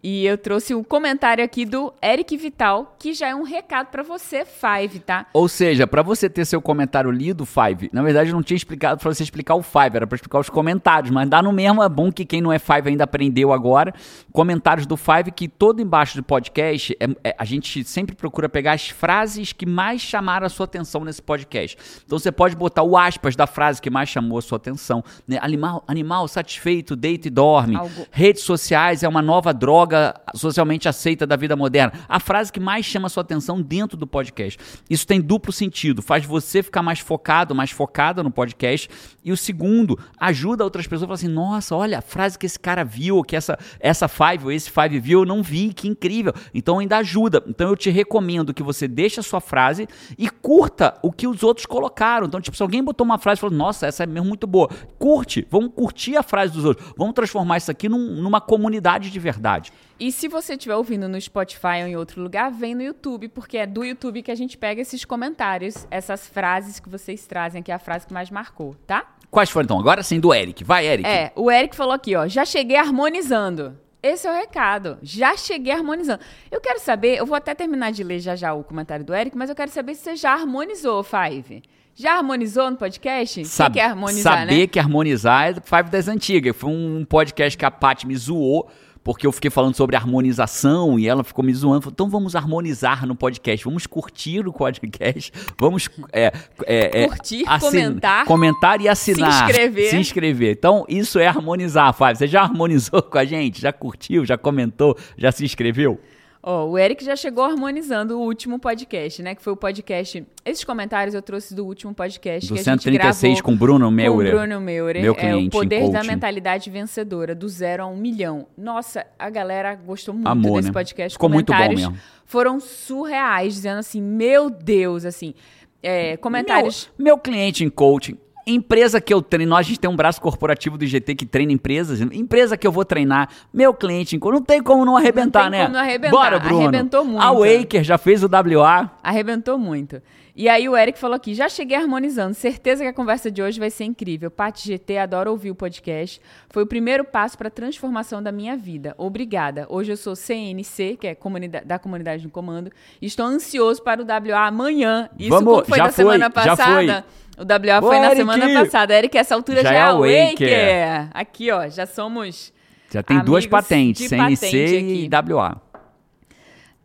E eu trouxe um comentário aqui do Eric Vital, que já é um recado pra você, Five, tá? Ou seja, pra você ter seu comentário lido, Five, na verdade eu não tinha explicado pra você explicar o Five, era pra explicar os comentários, mas dá no mesmo, é bom que quem não é Five ainda aprendeu agora. Comentários do Five, que todo embaixo do podcast, é- é- a gente sempre procura pegar as frases que mais chamaram a sua atenção nesse podcast. Então você pode botar o aspas da frase que mais chamou a sua atenção. Né? Animal, animal satisfeito, deita e dorme. Algo- Redes sociais é uma nova droga socialmente aceita da vida moderna. A frase que mais chama sua atenção dentro do podcast. Isso tem duplo sentido. Faz você ficar mais focado, mais focada no podcast. E o segundo, ajuda outras pessoas a falar assim: nossa, olha a frase que esse cara viu, que essa, essa Five ou esse Five viu, eu não vi, que incrível. Então ainda ajuda. Então eu te recomendo que você deixe a sua frase e curta o que os outros colocaram. Então, tipo, se alguém botou uma frase e falou, nossa, essa é mesmo muito boa, curte, vamos curtir a frase dos outros. Vamos transformar isso aqui num- numa comunidade de verdade. E se você estiver ouvindo no Spotify ou em outro lugar, vem no YouTube, porque é do YouTube que a gente pega esses comentários, essas frases que vocês trazem, que é a frase que mais marcou, tá? Quais foram então? Agora sim, do Eric. Vai, Eric. É, o Eric falou aqui, ó, já cheguei harmonizando. Esse é o recado. Já cheguei harmonizando. Eu quero saber, eu vou até terminar de ler já já o comentário do Eric, mas eu quero saber se você já harmonizou, Five. Já harmonizou no podcast? O que é harmonizar, saber né? que harmonizar é Five das antigas. Foi um podcast que a Paty me zoou, porque eu fiquei falando sobre harmonização e ela ficou me zoando. Falou, então vamos harmonizar no podcast, vamos curtir o podcast, vamos é, é, é, Curtir, comentar, comentar e assinar. se inscrever. Se inscrever. Então, isso é harmonizar, Five. Você já harmonizou *laughs* com a gente? Já curtiu? Já comentou? Já se inscreveu? Ó, o Eric já chegou harmonizando o último podcast, né? Que foi o podcast. Esses comentários eu trouxe do último podcast Do que a gente 136 gravou com Bruno Meurer. Com Bruno Meurer. Meu é cliente o em poder da mentalidade vencedora, do zero a um milhão. Nossa, a galera gostou muito Amor, desse né? podcast. Ficou muito bom Comentários mesmo. Foram surreais, dizendo assim, meu Deus, assim. é, comentários. Meu, meu cliente em coaching, empresa que eu treino, nós a gente tem um braço corporativo do IGT que treina empresas, empresa que eu vou treinar, meu cliente não tem como não arrebentar, tem né? como não arrebentar, Bora, Bruno. arrebentou muito. A Waker já fez o WA. Arrebentou muito. E aí o Eric falou aqui, já cheguei harmonizando, certeza que a conversa de hoje vai ser incrível. Pati GT, adoro ouvir o podcast. Foi o primeiro passo para a transformação da minha vida. Obrigada. Hoje eu sou CNC, que é comunidade, da Comunidade no Comando, e estou ansioso para o WA amanhã. Isso Vamos, foi já na foi, semana passada. O WA Ô, foi na Eric! semana passada. Eric, essa altura Já já, é é a Waker. Waker. Aqui, ó, já somos Já tem duas patentes, CNC patente e WA.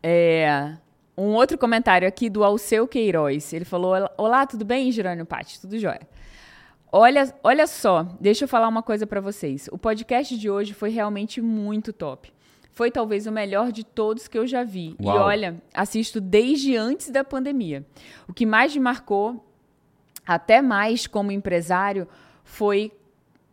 É, um outro comentário aqui do Alceu Queiroz. Ele falou: Olá, tudo bem, Girânio Pati? Tudo jóia. Olha, olha só, deixa eu falar uma coisa pra vocês. O podcast de hoje foi realmente muito top. Foi talvez o melhor de todos que eu já vi. Uau. E olha, assisto desde antes da pandemia. O que mais me marcou, até mais como empresário, foi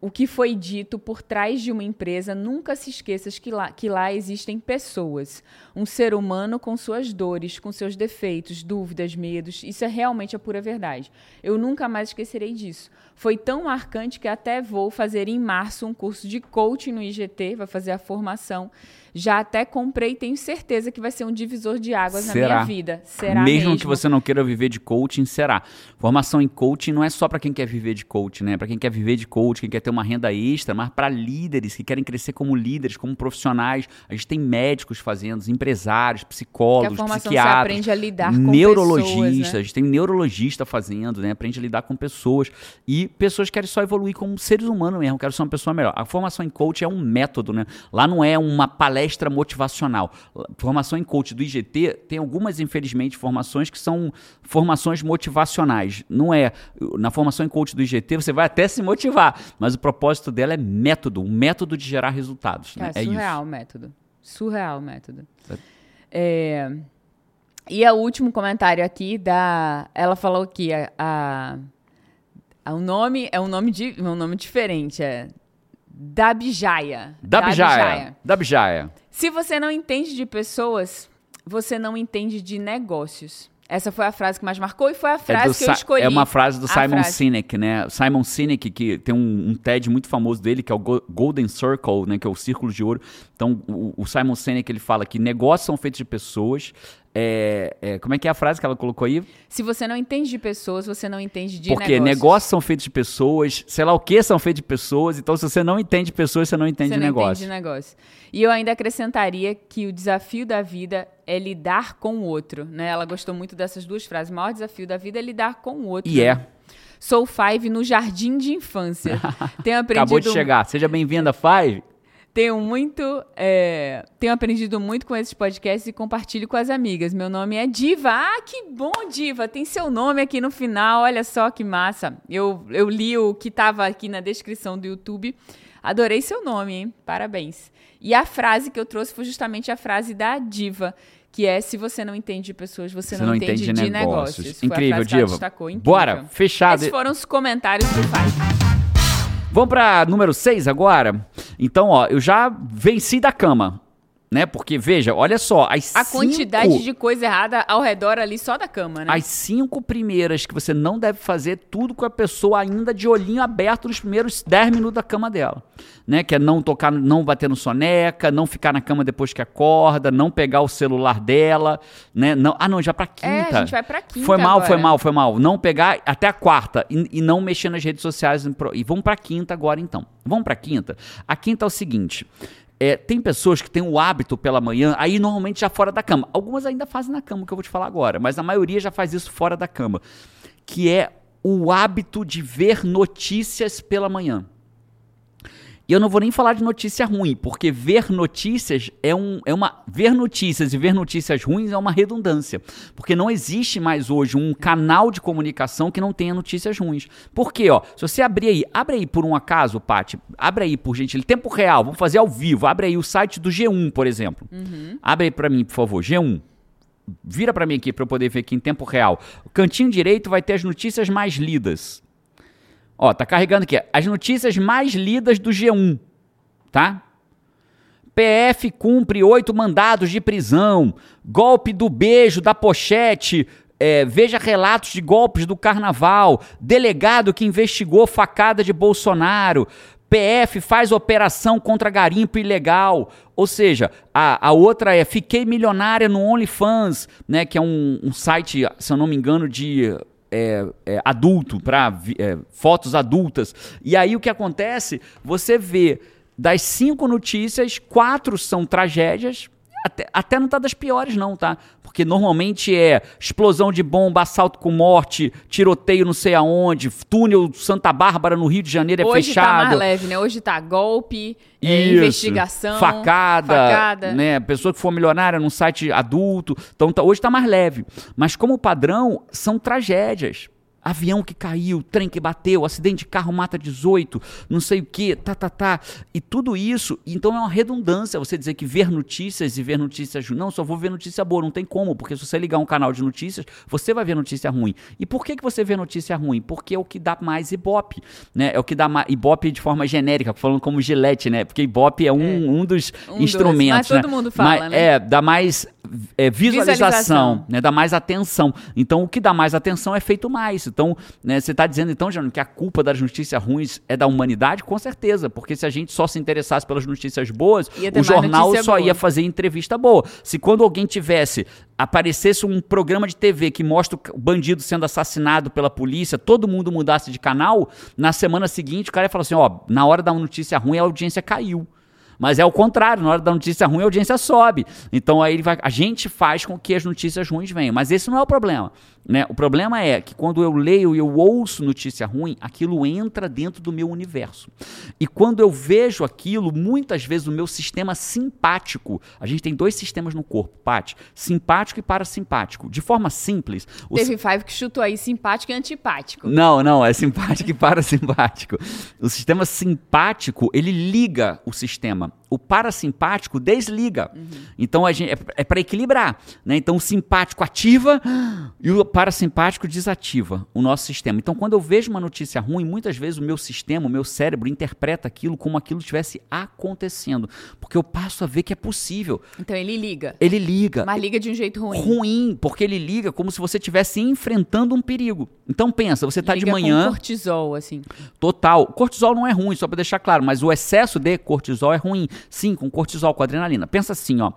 o que foi dito por trás de uma empresa, nunca se esqueça que lá, que lá existem pessoas. Um ser humano com suas dores, com seus defeitos, dúvidas, medos. Isso é realmente a pura verdade. Eu nunca mais esquecerei disso. Foi tão marcante que até vou fazer em março um curso de coaching no IGT, vai fazer a formação. Já até comprei e tenho certeza que vai ser um divisor de águas na Será? minha vida. Será mesmo, mesmo? que você não queira viver de coaching, será. Formação em coaching não é só para quem quer viver de coaching, né? Para quem quer viver de coaching, quem quer ter uma renda extra, mas para líderes que querem crescer como líderes, como profissionais. A gente tem médicos fazendo, empresários, Que a psicólogos, formação você psiquiatras, aprende a lidar com neurologistas. pessoas, A né? gente tem neurologista fazendo, né? Aprende a lidar com pessoas e pessoas que querem só evoluir como seres humanos mesmo, querem ser uma pessoa melhor. A formação em coach é um método, né? Lá não é uma palestra motivacional. Formação em coach do IGT tem algumas, infelizmente, formações que são formações motivacionais. Não é. Na formação em coach do IGT você vai até se motivar, mas o propósito dela é método, um método de gerar resultados. né? Cara, É surreal isso. o método. Surreal o método. É, E o último comentário aqui da. Ela falou que a, a- o nome é um nome, di- um nome diferente. É Dabjaya. Dabjaya. Dabjaya. Se você não entende de pessoas, você não entende de negócios. Essa foi a frase que mais marcou e foi a É, frase do que eu Si- escolhi. é uma frase do Simon frase. Sinek, né? Simon Sinek, que tem um, um TED muito famoso dele, que é o Go- Golden Circle, né? Que é o Círculo de Ouro. Então, o, o Simon Sinek, ele fala que negócios são feitos de pessoas. É, é, como é que é a frase que ela colocou aí? Se você não entende de pessoas, você não entende de Porque negócios. negócios são feitos de pessoas, sei lá o que são feitos de pessoas. Então, se você não entende pessoas, você não entende Você não negócio. entende negócio. E eu ainda acrescentaria que o desafio da vida é lidar com o outro, né? Ela gostou muito dessas duas frases. O maior desafio da vida é lidar com o outro. E é. Sou Five no jardim de infância. *laughs* Tenho aprendido Acabou de chegar. Seja bem-vinda, Five. Tenho muito, é, tenho aprendido muito com esses podcasts e compartilho com as amigas. Meu nome é Diva. Ah, que bom, Diva. Tem seu nome aqui no final. Olha só que massa. Eu, eu li o que estava aqui na descrição do YouTube. Adorei seu nome, hein? Parabéns. E a frase que eu trouxe foi justamente a frase da Diva, que é: se você não entende de pessoas, você, não, entende, de negócios. A Incrível, Diva. Incrível. Bora, fechado. Esses foram os comentários do Five. Vamos para número 6 agora? Então, ó, eu já venci da cama, né? Porque, veja, olha só, as A cinco, quantidade de coisa errada ao redor ali só da cama, né? as cinco primeiras que você não deve fazer tudo com a pessoa ainda de olhinho aberto nos primeiros 10 minutos da cama dela, né? Que é não tocar, não bater no soneca, não ficar na cama depois que acorda, não pegar o celular dela, né? Não, ah, não, já pra quinta. É, a gente vai pra quinta Foi mal, agora. foi mal, foi mal. Não pegar até a quarta e, e não mexer nas redes sociais. E vamos pra quinta agora, então. Vamos pra quinta. A quinta é o seguinte. É, tem pessoas que têm o hábito pela manhã, aí normalmente já fora da cama. Algumas ainda fazem na cama, que eu vou te falar agora, mas a maioria já faz isso fora da cama. Que é o hábito de ver notícias pela manhã. E eu não vou nem falar de notícia ruim, porque ver notícias é, um, é uma. Ver notícias e ver notícias ruins é uma redundância. Porque não existe mais hoje um canal de comunicação que não tenha notícias ruins. Por quê? Ó, se você abrir aí, abre aí por um acaso, Paty, abre aí por gentileza, tempo real, vamos fazer ao vivo, abre aí o site do G1, por exemplo. Abre aí pra mim, por favor, G1. Vira pra mim aqui pra eu poder ver aqui em tempo real. O cantinho direito vai ter as notícias mais lidas. Ó, tá carregando aqui. As notícias mais lidas do G1, tá? PF cumpre oito mandados de prisão. Golpe do beijo da pochete. É, veja relatos de golpes do carnaval. Delegado que investigou facada de Bolsonaro. PF faz operação contra garimpo ilegal. Ou seja, a, a outra é Fiquei Milionária no OnlyFans, né? Que é um, um site, se eu não me engano, de é, é, adulto, para é, fotos adultas. E aí o que acontece? Você vê das cinco notícias, quatro são tragédias, até, até não tá das piores, não, tá? Porque normalmente é explosão de bomba, assalto com morte, tiroteio não sei aonde, túnel Santa Bárbara no Rio de Janeiro é Hoje fechado. Hoje tá mais leve, né? Hoje tá golpe, é, investigação, facada, facada, né? Pessoa que for milionária num site adulto. Então tá, hoje tá mais leve. Mas como padrão, são tragédias avião que caiu, trem que bateu, acidente de carro mata 18, não sei o que, tá, tá, tá. E tudo isso, então é uma redundância você dizer que ver notícias e ver notícias. Não, só vou ver notícia boa, não tem como, porque se você ligar um canal de notícias, você vai ver notícia ruim. E por que, que você vê notícia ruim? Porque é o que dá mais ibope, né? É o que dá mais. Ibope de forma genérica, falando como gilete, né? Porque ibope é um, é. um dos um instrumentos. Dos, mas todo né? mundo fala, mas, né? É, dá mais é, visualização, visualização, né? Dá mais atenção. Então, o que dá mais atenção é feito mais. Então, né, você está dizendo, então, Jânio, que a culpa das notícias ruins é da humanidade? Com certeza, porque se a gente só se interessasse pelas notícias boas, o jornal só boa. ia fazer entrevista boa. Se quando alguém tivesse, aparecesse um programa de TV que mostra o bandido sendo assassinado pela polícia, todo mundo mudasse de canal, na semana seguinte o cara ia falar assim, ó, na hora da notícia ruim a audiência caiu. Mas é o contrário, na hora da notícia ruim a audiência sobe. Então aí vai, a gente faz com que as notícias ruins venham. Mas esse não é o problema. Né? O problema é que quando eu leio e eu ouço notícia ruim, aquilo entra dentro do meu universo. E quando eu vejo aquilo, muitas vezes o meu sistema simpático, a gente tem dois sistemas no corpo, Paty, simpático e parasimpático. De forma simples. Teve Five que chutou aí simpático e antipático. Não, não, é simpático e *laughs* parasimpático. O sistema simpático, ele liga o sistema o parasimpático desliga. Uhum. Então a gente, é, é para equilibrar. Né? Então o simpático ativa e o parasimpático desativa o nosso sistema. Então quando eu vejo uma notícia ruim, muitas vezes o meu sistema, o meu cérebro interpreta aquilo como aquilo estivesse acontecendo. Porque eu passo a ver que é possível. Então ele liga. Ele liga. Mas liga de um jeito ruim. Ruim, porque ele liga como se você estivesse enfrentando um perigo. Então pensa, você está de manhã. Com cortisol, assim. Total. Cortisol não é ruim, só para deixar claro, mas o excesso de cortisol é ruim. Sim, com cortisol, com adrenalina. Pensa assim, ó.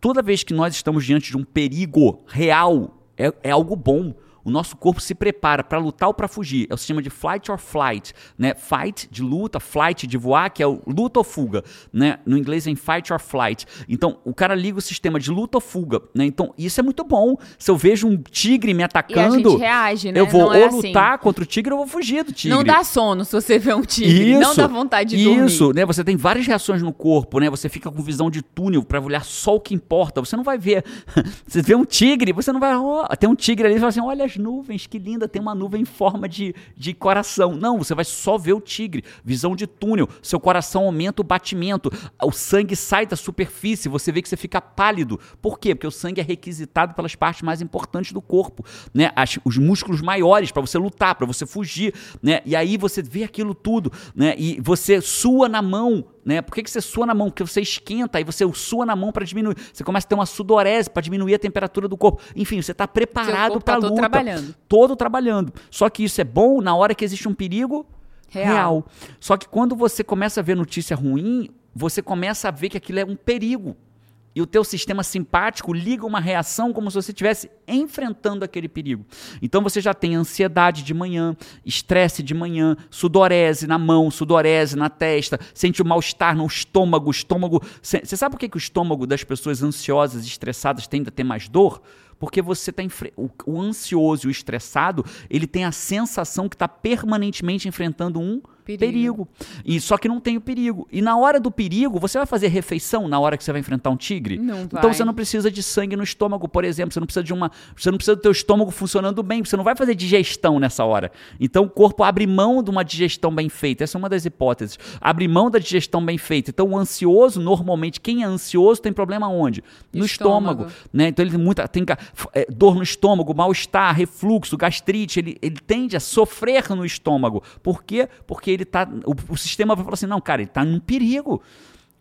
Toda vez que nós estamos diante de um perigo real, é, é algo bom o nosso corpo se prepara para lutar ou para fugir. É o sistema de flight or flight, né? Fight de luta, flight de voar, que é o luta ou fuga, né? No inglês é em fight or flight. Então, o cara liga o sistema de luta ou fuga, né? Então, isso é muito bom. Se eu vejo um tigre me atacando, a gente reage, né? eu vou é ou assim. lutar contra o tigre ou vou fugir do tigre. Não dá sono se você vê um tigre, isso, não dá vontade de dormir. Isso, né? Você tem várias reações no corpo, né? Você fica com visão de túnel para olhar só o que importa. Você não vai ver. *laughs* você vê um tigre, você não vai, oh, tem um tigre ali e fala assim: "Olha as nuvens, que linda, tem uma nuvem em forma de, de coração. Não, você vai só ver o tigre, visão de túnel, seu coração aumenta o batimento, o sangue sai da superfície, você vê que você fica pálido. Por quê? Porque o sangue é requisitado pelas partes mais importantes do corpo, né? As, os músculos maiores para você lutar, para você fugir, né? E aí você vê aquilo tudo, né? E você sua na mão, né? Por que, que você sua na mão? Porque você esquenta, aí você sua na mão para diminuir. Você começa a ter uma sudorese para diminuir a temperatura do corpo. Enfim, você está preparado para tá luta. Todo trabalhando. Todo trabalhando. Só que isso é bom na hora que existe um perigo real. real. Só que quando você começa a ver notícia ruim, você começa a ver que aquilo é um perigo e o teu sistema simpático liga uma reação como se você estivesse enfrentando aquele perigo. Então você já tem ansiedade de manhã, estresse de manhã, sudorese na mão, sudorese na testa, sente o mal-estar no estômago, estômago. Você sabe por que, que o estômago das pessoas ansiosas e estressadas tende a ter mais dor? Porque você está o, o ansioso e o estressado, ele tem a sensação que está permanentemente enfrentando um perigo. perigo. E só que não tem o perigo. E na hora do perigo, você vai fazer refeição na hora que você vai enfrentar um tigre? Não então vai. você não precisa de sangue no estômago, por exemplo. Você não precisa de uma, você não precisa do teu estômago funcionando bem. Você não vai fazer digestão nessa hora. Então o corpo abre mão de uma digestão bem feita. Essa é uma das hipóteses. Abre mão da digestão bem feita. Então o ansioso, normalmente, quem é ansioso tem problema onde? No estômago, estômago né? Então ele tem muita tem é, dor no estômago, mal-estar, refluxo, gastrite, ele, ele tende a sofrer no estômago. Por quê? Porque ele tá. O, o sistema vai falar assim: não, cara, ele está num perigo.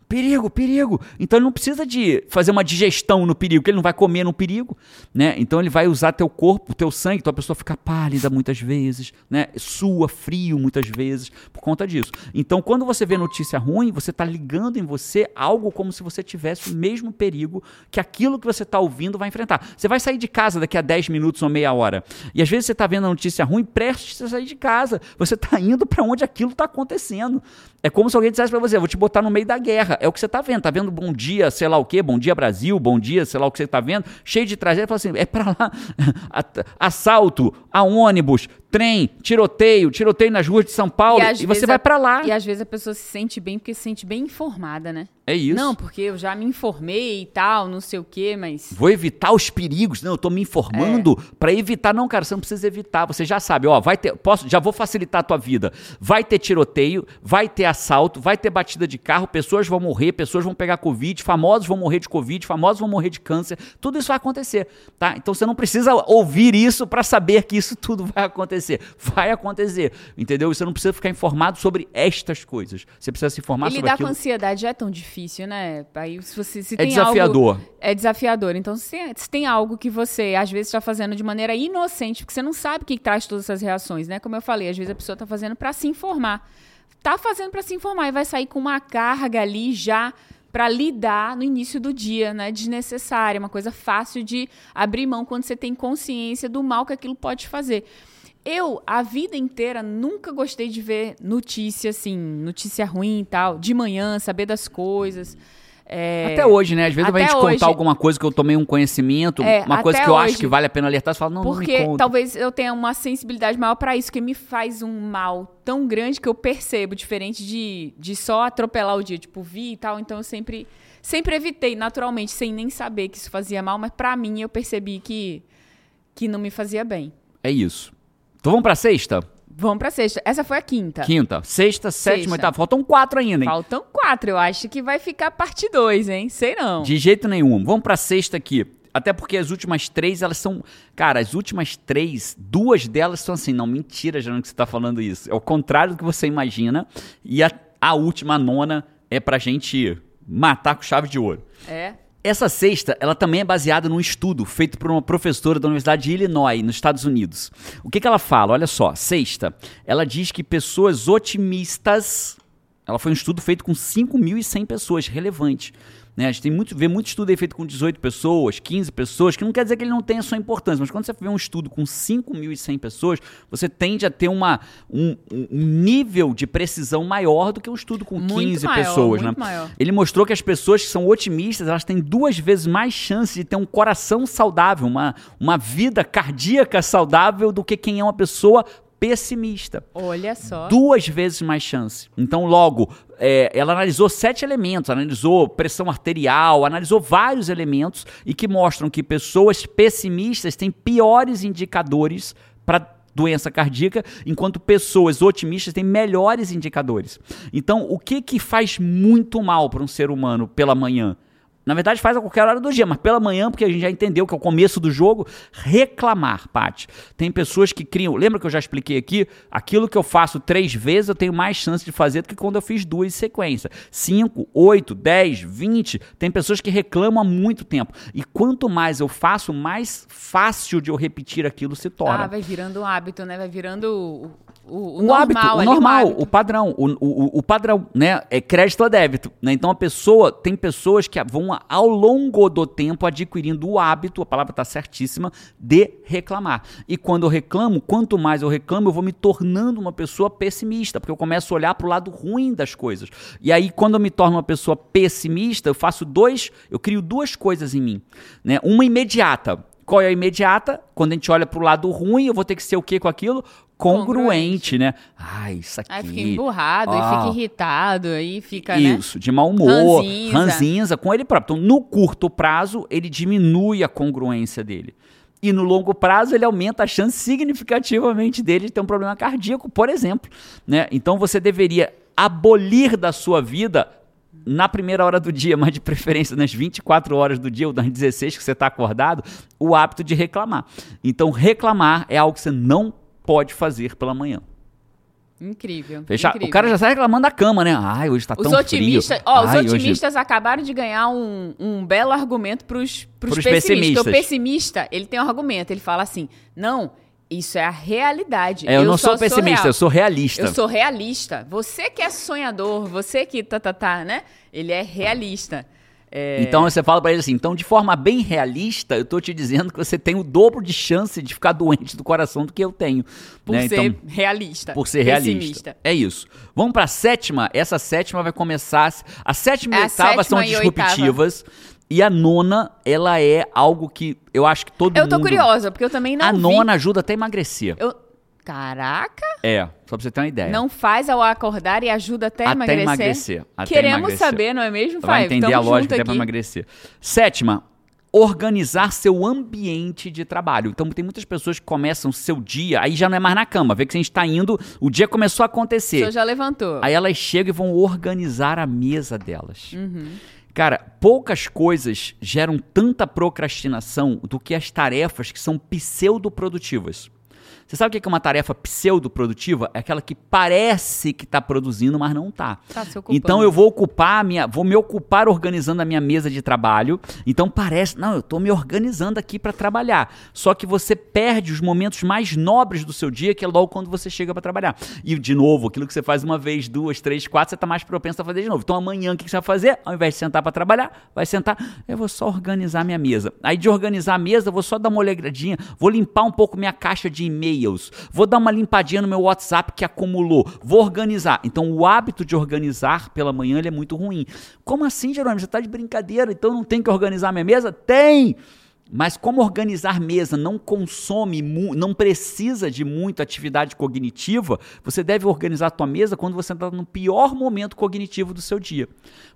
Perigo, perigo. Então ele não precisa de fazer uma digestão no perigo, porque ele não vai comer no perigo, né? Então ele vai usar teu corpo, teu sangue, então a pessoa fica pálida muitas vezes, né? Sua frio muitas vezes por conta disso. Então quando você vê notícia ruim, você está ligando em você algo como se você tivesse o mesmo perigo que aquilo que você está ouvindo vai enfrentar. Você vai sair de casa daqui a 10 minutos ou meia hora. E às vezes você está vendo a notícia ruim, preste a sair de casa. Você está indo para onde aquilo está acontecendo. É como se alguém dissesse para você, vou te botar no meio da guerra. É o que você está vendo. Tá vendo Bom Dia, sei lá o quê, Bom Dia Brasil, Bom Dia, sei lá o que você está vendo, cheio de tragédia. Fala assim, é para lá. *laughs* Assalto a ônibus, trem, tiroteio, tiroteio nas ruas de São Paulo, e, e você vai para lá. E às vezes a pessoa se sente bem porque se sente bem informada, né? É isso. Não, porque eu já me informei e tal, não sei o quê, mas. Vou evitar os perigos. Não, eu tô me informando é. para evitar. Não, cara, você não precisa evitar. Você já sabe, ó, vai ter. Posso, já vou facilitar a tua vida. Vai ter tiroteio, vai ter assalto, vai ter batida de carro, pessoas vão morrer, pessoas vão pegar Covid, famosos vão morrer de Covid, famosos vão morrer de câncer. Tudo isso vai acontecer, tá? Então você não precisa ouvir isso para saber que isso tudo vai acontecer. Vai acontecer, entendeu? Você não precisa ficar informado sobre estas coisas. Você precisa se informar e sobre lidar aquilo. com ansiedade é tão difícil né? Aí se você se é desafiador. Algo, é desafiador. Então, se, se, tem algo que você, às vezes, está fazendo de maneira inocente, porque você não sabe o que traz todas essas reações, né? Como eu falei, às vezes a pessoa está fazendo para se informar. Tá fazendo para se informar e vai sair com uma carga ali já para lidar no início do dia, né? Desnecessária, uma coisa fácil de abrir mão quando você tem consciência do mal que aquilo pode fazer. Eu, a vida inteira, nunca gostei de ver notícia, assim, notícia ruim e tal, de manhã, saber das coisas. É... Até hoje, né? Às vezes vai a gente hoje... contar alguma coisa que eu tomei um conhecimento, é, uma coisa que eu hoje, acho que vale a pena alertar, você fala, não, porque não talvez eu tenha uma sensibilidade maior para isso, que me faz um mal tão grande que eu percebo, diferente de, de só atropelar o dia, tipo, vi e tal, então eu sempre, sempre evitei, naturalmente, sem nem saber que isso fazia mal, mas para mim eu percebi que, que não me fazia bem. É isso. Então vamos pra sexta? Vamos pra sexta. Essa foi a quinta. Quinta. Sexta, sétima, oitava. Faltam quatro ainda, hein? Faltam quatro. Eu acho que vai ficar parte dois, hein? Sei não. De jeito nenhum. Vamos pra sexta aqui. Até porque as últimas três, elas são. Cara, as últimas três, duas delas são assim. Não, mentira, já não que você tá falando isso. É o contrário do que você imagina. E a, a última, a nona, é pra gente matar com chave de ouro. É. Essa sexta, ela também é baseada num estudo feito por uma professora da Universidade de Illinois, nos Estados Unidos. O que, que ela fala? Olha só, sexta, ela diz que pessoas otimistas. Ela foi um estudo feito com 5.100 pessoas, relevante. Né? A gente tem muito, vê muito estudo aí feito com 18 pessoas, 15 pessoas, que não quer dizer que ele não tenha sua importância, mas quando você vê um estudo com 5.100 pessoas, você tende a ter uma, um, um, nível de precisão maior do que um estudo com muito 15 maior, pessoas. né? Maior. Ele mostrou que as pessoas que são otimistas, elas têm duas vezes mais chance de ter um coração saudável, uma, uma vida cardíaca saudável do que quem é uma pessoa pessimista. Olha só. Duas vezes mais chance. Então, logo, é, ela analisou sete elementos, analisou pressão arterial, analisou vários elementos e que mostram que pessoas pessimistas têm piores indicadores para doença cardíaca, enquanto pessoas otimistas têm melhores indicadores. Então, o que que faz muito mal para um ser humano pela manhã? Na verdade, faz a qualquer hora do dia, mas pela manhã, porque a gente já entendeu que é o começo do jogo, reclamar, Paty. Tem pessoas que criam. Lembra que eu já expliquei aqui? Aquilo que eu faço três vezes, eu tenho mais chance de fazer do que quando eu fiz duas em sequência. Cinco, oito, dez, vinte. Tem pessoas que reclamam há muito tempo. E quanto mais eu faço, mais fácil de eu repetir aquilo se torna. Ah, vai virando um hábito, né? Vai virando o, o, o normal, hábito, o normal, o, o padrão, o, o, o, padrão, né? É crédito a débito, né? Então a pessoa, tem pessoas que vão ao longo do tempo adquirindo o hábito, a palavra está certíssima, de reclamar. E quando eu reclamo, quanto mais eu reclamo, eu vou me tornando uma pessoa pessimista, porque eu começo a olhar para o lado ruim das coisas. E aí quando eu me torno uma pessoa pessimista, eu faço dois, eu crio duas coisas em mim, né? Uma imediata, qual é a imediata? Quando a gente olha para o lado ruim, eu vou ter que ser o que com aquilo? Congruente, né? Ai, isso aqui. Aí fica emburrado, aí fica irritado, aí fica. Né? Isso, né? de mau humor, ranzinza. ranzinza com ele próprio. Então, no curto prazo, ele diminui a congruência dele. E no longo prazo, ele aumenta a chance significativamente dele de ter um problema cardíaco, por exemplo. Né? Então, você deveria abolir da sua vida na primeira hora do dia, *laughs* mas de preferência nas 24 horas do dia ou nas 16 que você está acordado, o hábito de reclamar. Então, reclamar é algo que você não pode fazer pela manhã. Incrível. Fechar. incrível. O cara já sai reclamando da cama, né? Ai, hoje tá Os tão otimistas, frio. ó, os Ai, hoje- otimistas acabaram de ganhar um, um belo argumento pros, pros, Pros pessimistas. pessimistas. O pessimista, ele tem um argumento, ele fala assim, não, isso é a realidade. É, eu, não só sou pessimista, real. eu sou realista. Eu sou realista. Você que é sonhador, você que tá, tá, tá, né? Ele é realista. É, Então você fala pra ele assim, então de forma bem realista, eu tô te dizendo que você tem o dobro de chance de ficar *laughs* doente do coração do que eu tenho. por né? ser Então, realista. por ser realista. pessimista. É isso. Vamos pra sétima. Essa sétima vai começar. A sétima e É a a oitava são sétima e oitava. E a nona, ela é algo que eu acho que todo Eu mundo. tô curiosa, porque eu também não a vi. nona ajuda até a emagrecer. Eu... Caraca, É, só pra você ter uma ideia. não faz ao acordar e ajuda até, a até emagrecer. emagrecer. Até Queremos emagrecer. saber, não é mesmo, Vai Five? entender Tamo a lógica até pra emagrecer. Sétima, organizar seu ambiente de trabalho. Então tem muitas pessoas que começam seu dia, aí já não é mais na cama, vê que a gente tá indo, o dia começou a O acontecer. senhor já levantou. Aí elas chegam e vão organizar a mesa delas. Uhum. Cara, poucas coisas geram tanta procrastinação do que as tarefas que são pseudoprodutivas. Você sabe o que é uma tarefa pseudoprodutiva? É aquela que parece que está produzindo, mas não está. Tá ocupando. Então eu vou ocupar a minha, vou me ocupar organizando a minha mesa de trabalho. Então parece, não, eu estou me organizando aqui para trabalhar. Só que você perde os momentos mais nobres do seu dia, que é logo quando você chega para trabalhar. E de novo, aquilo que você faz uma vez, duas, três, quatro, você está mais propenso a fazer de novo. Então amanhã o que você vai fazer? Ao invés de sentar para trabalhar, vai sentar, eu vou só organizar minha mesa. Aí de organizar a mesa, eu vou só dar uma olhadinha, vou limpar um pouco minha caixa de e-mails, vou dar uma limpadinha no meu WhatsApp que acumulou, vou organizar. Então o hábito de organizar pela manhã é muito ruim. Como assim, Jerônimo? Você está de brincadeira, então não tem que organizar minha mesa? Tem! Mas como organizar mesa não consome, não precisa de muita atividade cognitiva, você deve organizar a tua mesa quando você está no pior momento cognitivo do seu dia.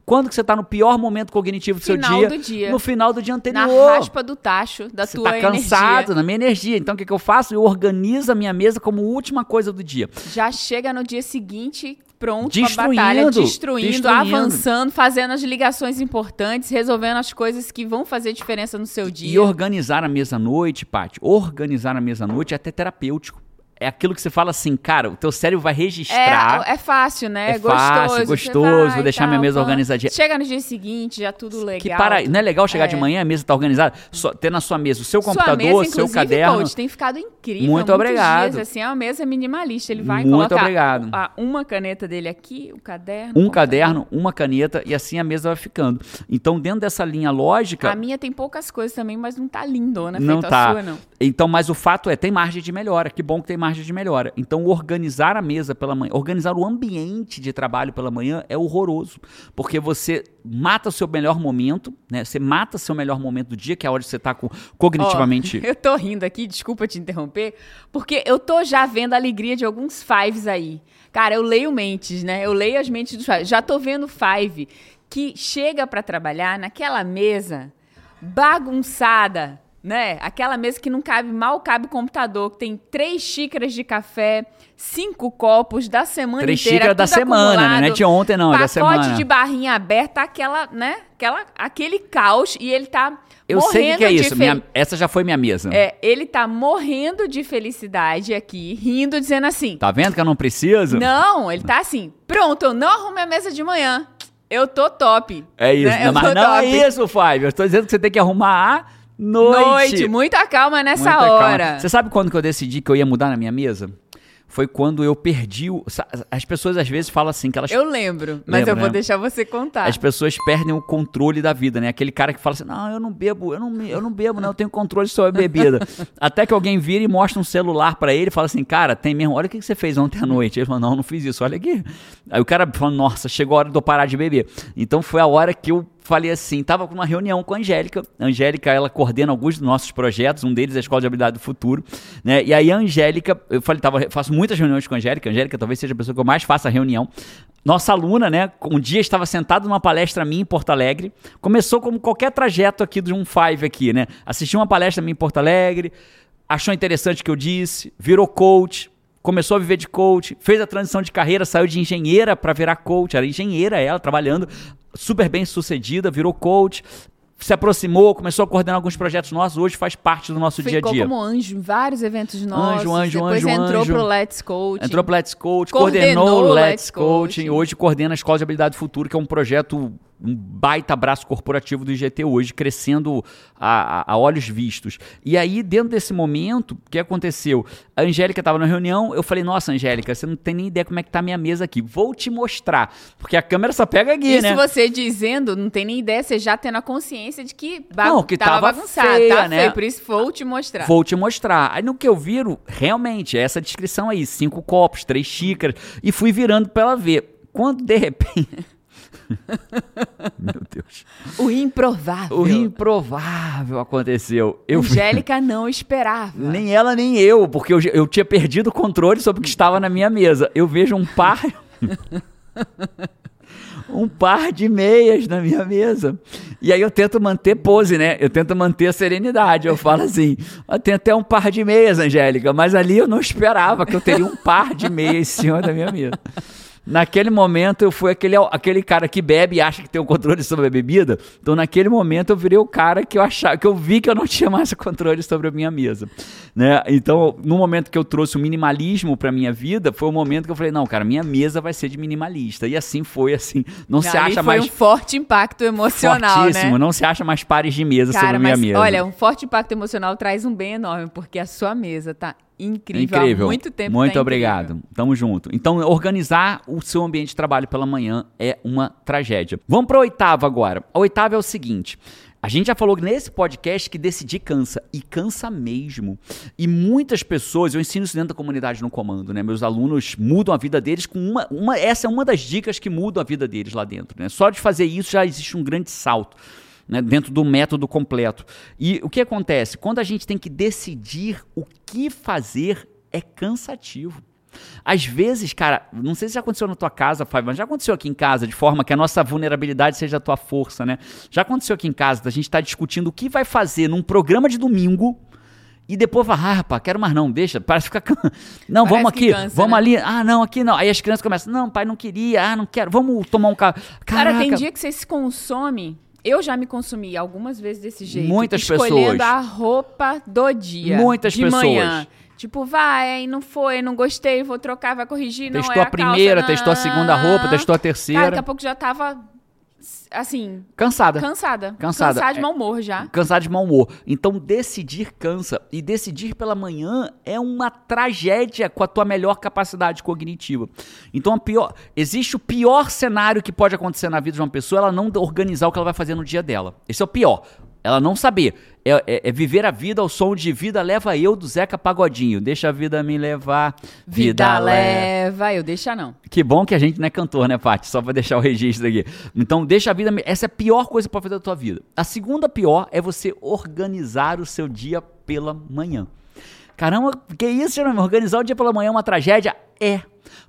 Quando que você está no pior momento cognitivo do Final seu dia? do dia. No final do dia Na anterior. raspa do tacho da Você tua tá cansado, energia. na minha energia. Então o que, que eu faço? Eu organizo a minha mesa como última coisa do dia. Já chega no dia seguinte pronto Destruindo, pra batalha, destruindo, destruindo. avançando, fazendo as ligações importantes, resolvendo as coisas que vão fazer diferença no seu E dia. organizar a mesa à noite, Paty, organizar a mesa à noite é até terapêutico. É aquilo que você fala assim, cara, o teu cérebro vai registrar. É, é fácil, né? É fácil, gostoso. gostoso, Você vai vou deixar minha mesa organizadinha. Chega no dia seguinte, já tudo legal. que para, não é legal chegar de É. manhã, a mesa tá organizada, só, ter na sua mesa o seu Sua computador, mesa, seu caderno. coach, tem ficado incrível. Muito obrigado. Dias, assim, é uma mesa minimalista. Ele vai Muito colocar obrigado. a- uma caneta dele aqui, o caderno. Um caderno, uma caneta e assim a mesa vai ficando. Então, dentro dessa linha lógica, A minha tem poucas coisas também, mas não tá lindona não feito tá. a sua, não. Então, mas o fato é, tem margem de melhora. Que bom que tem margem de melhora. Então, organizar a mesa pela manhã, organizar o ambiente de trabalho pela manhã é horroroso. Porque você mata o seu melhor momento, né? Você mata seu melhor momento do dia, que é a hora que você tá com, cognitivamente. Ó, *laughs* eu tô rindo aqui, desculpa te interromper, porque eu tô já vendo a alegria de alguns fives aí. Cara, eu leio mentes, né? Eu leio as mentes dos fives. Já tô vendo five que chega pra trabalhar naquela mesa bagunçada, né? Aquela mesa que não cabe, mal cabe o computador, que tem três xícaras de café, cinco copos da semana Três inteira. xícaras da semana, né? Não é de ontem, não, é da semana. Pacote de barrinha aberta, aquela, né? Aquela, aquele caos e ele tá Eu sei o que, que é isso. Minha- essa já foi minha mesa. é, ele tá morrendo de felicidade aqui, rindo, dizendo assim: Tá vendo que eu não preciso? Não, ele tá assim, pronto, eu não arrumei a mesa de manhã. Eu tô top. É isso. Né? Não, mas não top. é isso, Five. Eu estou dizendo que você tem que arrumar à noite. Noite, muita calma nessa Muita calma. hora. Você sabe quando que eu decidi que eu ia mudar na minha mesa? Foi quando eu perdi o... As pessoas às vezes falam assim que elas... Eu lembro, mas Lembra, eu vou né? deixar você contar. As pessoas perdem o controle da vida, né? Aquele cara que fala assim, não, eu não bebo, eu não, eu não bebo, não, eu tenho controle sobre a bebida. *laughs* Até que alguém vira e mostra um celular pra ele e fala assim, cara, tem mesmo, olha o que que você fez ontem à noite. Ele fala, não, não fiz isso, olha aqui. Aí o cara fala, nossa, chegou a hora de eu parar de beber. Então foi a hora que eu falei assim, tava com uma reunião com a Angélica. A Angélica, ela coordena alguns dos nossos projetos, um deles é a Escola de Habilidade do Futuro, né? E aí a Angélica, eu falei, tava, faço muitas reuniões com a Angélica, a Angélica talvez seja a pessoa que eu mais faça reunião. Nossa aluna, né? Um dia estava sentado numa palestra minha em Porto Alegre. Começou como qualquer trajeto aqui de um Five aqui, né? Assistiu uma palestra minha em Porto Alegre, achou interessante o que eu disse, virou coach, começou a viver de coach, fez a transição de carreira, saiu de engenheira para virar coach, era engenheira ela, trabalhando, super bem sucedida, virou coach. se aproximou, começou a coordenar alguns projetos nossos, hoje faz parte do nosso Ficou dia a dia. como anjo em vários eventos nossos. Anjo, anjo, Depois anjo, entrou anjo. pro Let's Coaching. Entrou pro Let's Coach, Coordenou coordenou, o Let's Let's Coaching, Coaching. hoje coordena a Escola de Habilidade do Futuro, que é um projeto, um baita braço corporativo do IGT hoje, crescendo a, a- a olhos vistos. E aí, dentro desse momento, o que aconteceu? A Angélica estava na reunião, eu falei, nossa, Angélica, você não tem nem ideia como é que tá a minha mesa aqui. Vou te mostrar. Porque a câmera só pega aqui, Isso né? você dizendo, não tem nem ideia, você já tendo a consciência de que, ba Não, que tava, tava bagunçado, feia, tá né? feio, por isso vou te mostrar. Vou te mostrar. Aí no que eu viro, realmente, é essa descrição aí: cinco copos, três xícaras. E fui virando pra ela ver. Quando de repente. *laughs* Meu Deus. O improvável. O improvável aconteceu. Eu Angélica não esperava. Nem ela, nem eu, porque eu, eu tinha perdido o controle sobre o que estava na minha mesa. Eu vejo um par. *laughs* um par de meias na minha mesa. E aí eu tento manter pose, né? Eu tento manter a serenidade. Eu falo assim: "Ah, tem até um par de meias, Angélica, mas ali eu não esperava que eu teria um par de meias em cima da minha mesa. Naquele momento eu fui aquele, aquele cara que bebe e acha que tem o controle sobre a bebida. Então naquele momento eu virei o cara que eu achava, que eu vi que eu não *laughs* tinha mais controle sobre a minha mesa, né? Então, no momento que eu trouxe o minimalismo para minha vida, foi o momento que eu falei, não, cara, minha mesa vai ser de minimalista. E assim foi assim. Não se acha foi mais um forte impacto emocional, fortíssimo, né? não se acha mais pares de mesa sobre Cara, a minha mas mesa. olha, um forte impacto emocional traz um bem enorme, porque a sua mesa tá incrível, Incrível. há muito tempo. Muito tá obrigado. incrível. Tamo junto. Então, organizar o seu ambiente de trabalho pela manhã é uma tragédia. Vamos para a oitava agora. A oitava é o seguinte. A gente já falou nesse podcast que decidir cansa, e cansa mesmo. E muitas pessoas, eu ensino isso dentro da comunidade no comando, né? Meus alunos mudam a vida deles com uma, uma. Essa é uma das dicas que mudam a vida deles lá dentro, né? Só de fazer isso já existe um grande salto. Né, dentro do método completo. E o que acontece? Quando a gente tem que decidir o que fazer, é cansativo. Às vezes, cara, não sei se já aconteceu na tua casa, Fábio, mas já aconteceu aqui em casa, de forma que a nossa vulnerabilidade seja a tua força, né? Já aconteceu aqui em casa, da gente estar discutindo o que vai fazer num programa de domingo e depois vai, ah, rapaz, quero mais não, deixa, *laughs* parece ficar. Não, Parece vamos aqui, cansa, vamos né? ali, ah, não, aqui não. Aí as crianças começam, não, pai, não queria, ah, não quero, vamos tomar um café. Cara, tem dia que você se consome. Eu já me consumi algumas vezes desse jeito. Muitas escolhendo pessoas. a roupa do dia. Muitas de pessoas. manhã. Tipo, vai, não foi, não gostei, vou trocar, vai corrigir, não Testou é a primeira, calça, testou a segunda roupa, testou a terceira. Cara, daqui a pouco já tava, assim, Cansada. cansada. Cansada. Cansada de É- mau humor já. Cansado de mau humor. Então, decidir cansa. E decidir pela manhã é uma tragédia com a tua melhor capacidade cognitiva. Então, a pior, existe o pior cenário que pode acontecer na vida de uma pessoa, ela não organizar o que ela vai fazer no dia dela. Esse é o pior. Ela não saber. É, é- é viver a vida ao som de Vida Leva Eu, do Zeca Pagodinho. Deixa a vida me levar. Vida, leva. leva, eu deixa não. Que bom que a gente não é cantor, né, Paty? Só pra deixar o registro aqui. Então, deixa a vida. Essa é a pior coisa pra fazer da tua vida. A segunda pior é você organizar o seu dia pela manhã. Caramba, que isso, Jerônimo? Organizar o dia pela manhã é uma tragédia? É.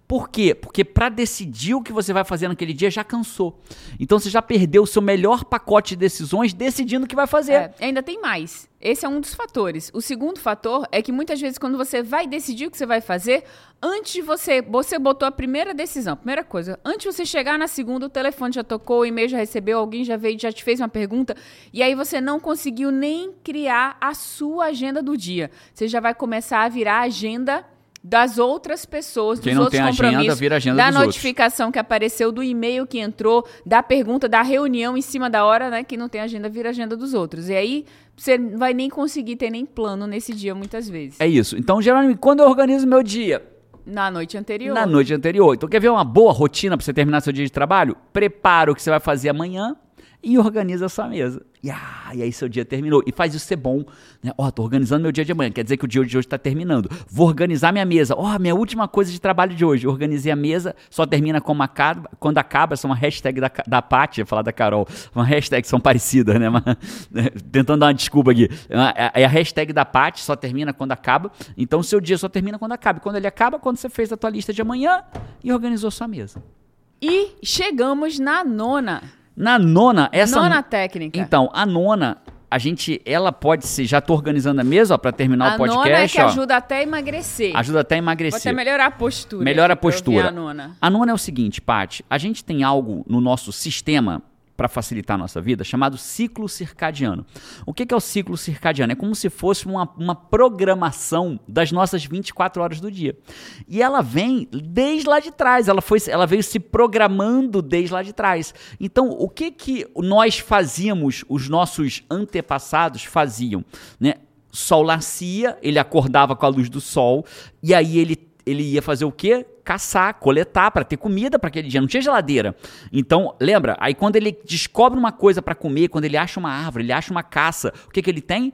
Por quê? Porque pra decidir o que você vai fazer naquele dia já cansou. Então você já perdeu o seu melhor pacote de decisões decidindo o que vai fazer. É, ainda tem mais. Esse é um dos fatores. O segundo fator é que muitas vezes quando você vai decidir o que você vai fazer, antes de você, você botou a primeira decisão, primeira coisa, antes de você chegar na segunda, o telefone já tocou, o e-mail já recebeu, alguém já veio, já te fez uma pergunta, e aí você não conseguiu nem criar a sua agenda do dia. Você já vai começar a virar agenda das outras pessoas, Quem dos não outros tem agenda, compromissos, vira a agenda da dos outros. notificação que apareceu, do e-mail que entrou, da pergunta, da reunião em cima da hora, né? Que não tem agenda, vira agenda dos outros. E aí você não vai nem conseguir ter nem plano nesse dia, muitas vezes. É isso. Então, Jerônimo, quando eu organizo meu dia? Na noite anterior. Na noite anterior. Então, quer ver uma boa rotina para você terminar seu dia de trabalho? Prepara o que você vai fazer amanhã e organiza a sua mesa. E, ah, e aí seu dia terminou. E faz isso ser bom. Né? Ó, tô organizando meu dia de amanhã. Quer dizer que o dia de hoje está terminando. Vou organizar minha mesa. Ó, minha última coisa de trabalho de hoje. Organizei a mesa, só termina como acaba, quando acaba. Essa é uma hashtag da, da Paty, ia falar da Carol. Uma hashtag são parecidas, né? Né, tentando dar uma desculpa aqui. É É a hashtag da Paty, só termina quando acaba. Então, seu dia só termina quando acaba. E quando ele acaba, quando você fez a tua lista de amanhã e organizou sua mesa. E chegamos na nona. Na nona, essa. Nona técnica. Então, a nona, a gente, ela pode ser. Já tô organizando a mesa, ó, pra terminar a o podcast. nona é que ó. ajuda até a emagrecer. Ajuda até a emagrecer. até melhorar a postura. Melhora a postura. A nona. A nona é o seguinte, Paty. A gente tem algo no nosso sistema para facilitar a nossa vida, chamado ciclo circadiano. O que, que é o ciclo circadiano? É como se fosse uma, uma programação das nossas 24 horas do dia. E ela vem desde lá de trás, ela, foi, ela veio se programando desde lá de trás. Então, o que, que nós fazíamos, os nossos antepassados faziam? Né? Sol nascia, ele acordava com a luz do sol, e aí ele ele ia fazer o quê? Caçar, coletar para ter comida para aquele dia. Não tinha geladeira. Então, lembra? Aí quando ele descobre uma coisa para comer, quando ele acha uma árvore, ele acha uma caça, o que, que ele tem?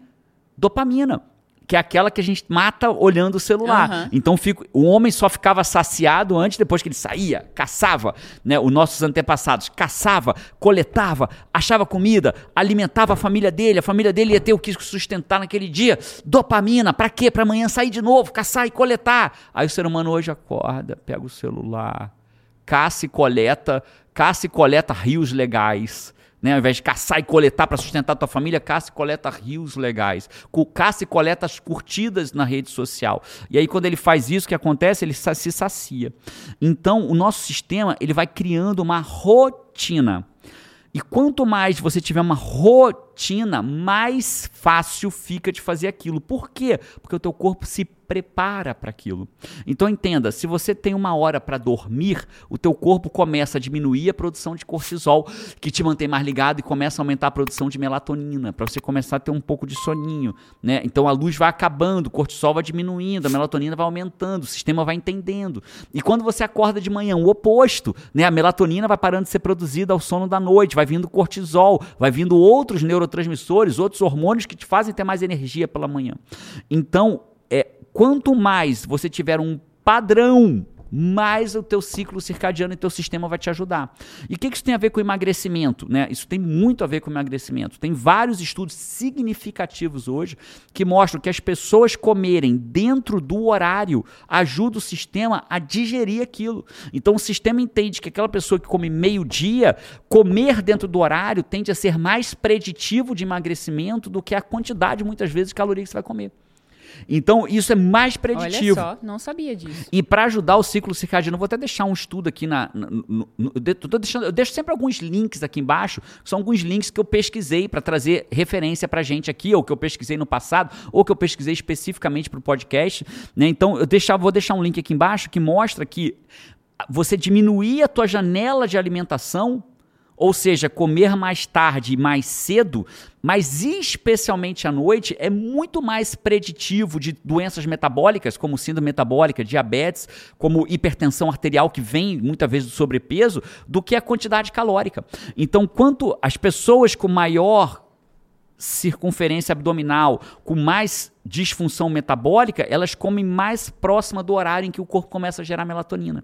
Dopamina que é aquela que a gente mata olhando o celular. Uhum. Então fico, o homem só ficava saciado antes, depois que ele saía, caçava, né? Os nossos antepassados caçava, coletava, achava comida, alimentava a família dele, a família dele ia ter o que sustentar naquele dia. Dopamina, para quê? Para amanhã sair de novo, caçar e coletar. Aí o ser humano hoje acorda, pega o celular, caça e coleta, caça e coleta rios legais né? Ao invés de caçar e coletar para sustentar a tua família, caça e coleta rios legais. Caça e coleta as curtidas na rede social. E aí, quando ele faz isso, o que acontece? Ele se sacia. Então, o nosso sistema ele vai criando uma rotina. E quanto mais você tiver uma rotina, mais fácil fica de fazer aquilo. Por quê? Porque o teu corpo se prepara para aquilo. Então entenda, se você tem uma hora para dormir, o teu corpo começa a diminuir a produção de cortisol, que te mantém mais ligado e começa a aumentar a produção de melatonina, para você começar a ter um pouco de soninho, né? Então a luz vai acabando, o cortisol vai diminuindo, a melatonina vai aumentando, o sistema vai entendendo. E quando você acorda de manhã, o oposto, né? A melatonina vai parando de ser produzida ao sono da noite, vai vindo cortisol, vai vindo outros neurotransmissores, outros hormônios que te fazem ter mais energia pela manhã. Então, é, quanto mais você tiver um padrão mais o teu ciclo circadiano e teu sistema vai te ajudar. E o que, que isso tem a ver com emagrecimento? Né? Isso tem muito a ver com emagrecimento. Tem vários estudos significativos hoje que mostram que as pessoas comerem dentro do horário ajuda o sistema a digerir aquilo. Então o sistema entende que aquela pessoa que come meio-dia, comer dentro do horário tende a ser mais preditivo de emagrecimento do que a quantidade, muitas vezes, de calorias que você vai comer. Então, isso é mais preditivo. Olha só, não sabia disso. E para ajudar o ciclo circadiano, vou até deixar um estudo aqui na. no, no, eu, deixando, eu deixo sempre alguns links aqui embaixo, são alguns links que eu pesquisei para trazer referência para gente aqui, ou que eu pesquisei no passado, ou que eu pesquisei especificamente para o podcast. Né? Então, eu deixar, vou deixar um link aqui embaixo que mostra que você diminuir a tua janela de alimentação ou seja, comer mais tarde e mais cedo, mas especialmente à noite, é muito mais preditivo de doenças metabólicas, como síndrome metabólica, diabetes, como hipertensão arterial, que vem muitas vezes do sobrepeso, do que a quantidade calórica. Então, quanto as pessoas com maior circunferência abdominal, com mais disfunção metabólica, elas comem mais próxima do horário em que o corpo começa a gerar melatonina.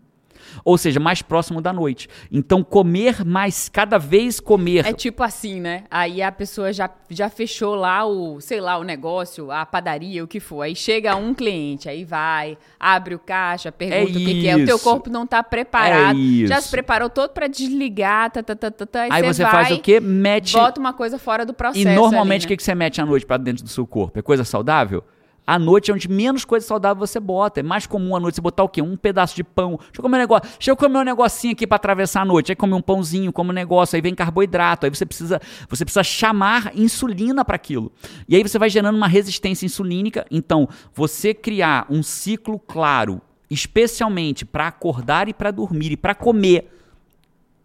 Ou seja, mais próximo da noite. Então, comer mais, cada vez comer. É tipo assim, né? Aí a pessoa já, já fechou lá o, sei lá, o negócio, a padaria, o que for. Aí chega um cliente, aí vai, abre o caixa, pergunta é o que, que, é. O teu corpo não está preparado. É já se preparou todo para desligar, tá, tá, tá, tá, tá. Aí você vai, faz o quê? Mete. Bota uma coisa fora do processo. E normalmente o né? que, que você mete à noite para dentro do seu corpo? É coisa saudável? À noite é onde menos coisa saudável você bota. É mais comum à noite você botar o quê? Um pedaço de pão. Deixa eu comer um negócio. Deixa eu comer um negocinho aqui para atravessar a noite. Aí comer um pãozinho, como um negócio. Aí vem carboidrato. Aí você precisa, você precisa chamar insulina para aquilo. E aí você vai gerando uma resistência insulínica. Então, você criar um ciclo claro, especialmente para acordar e para dormir e para comer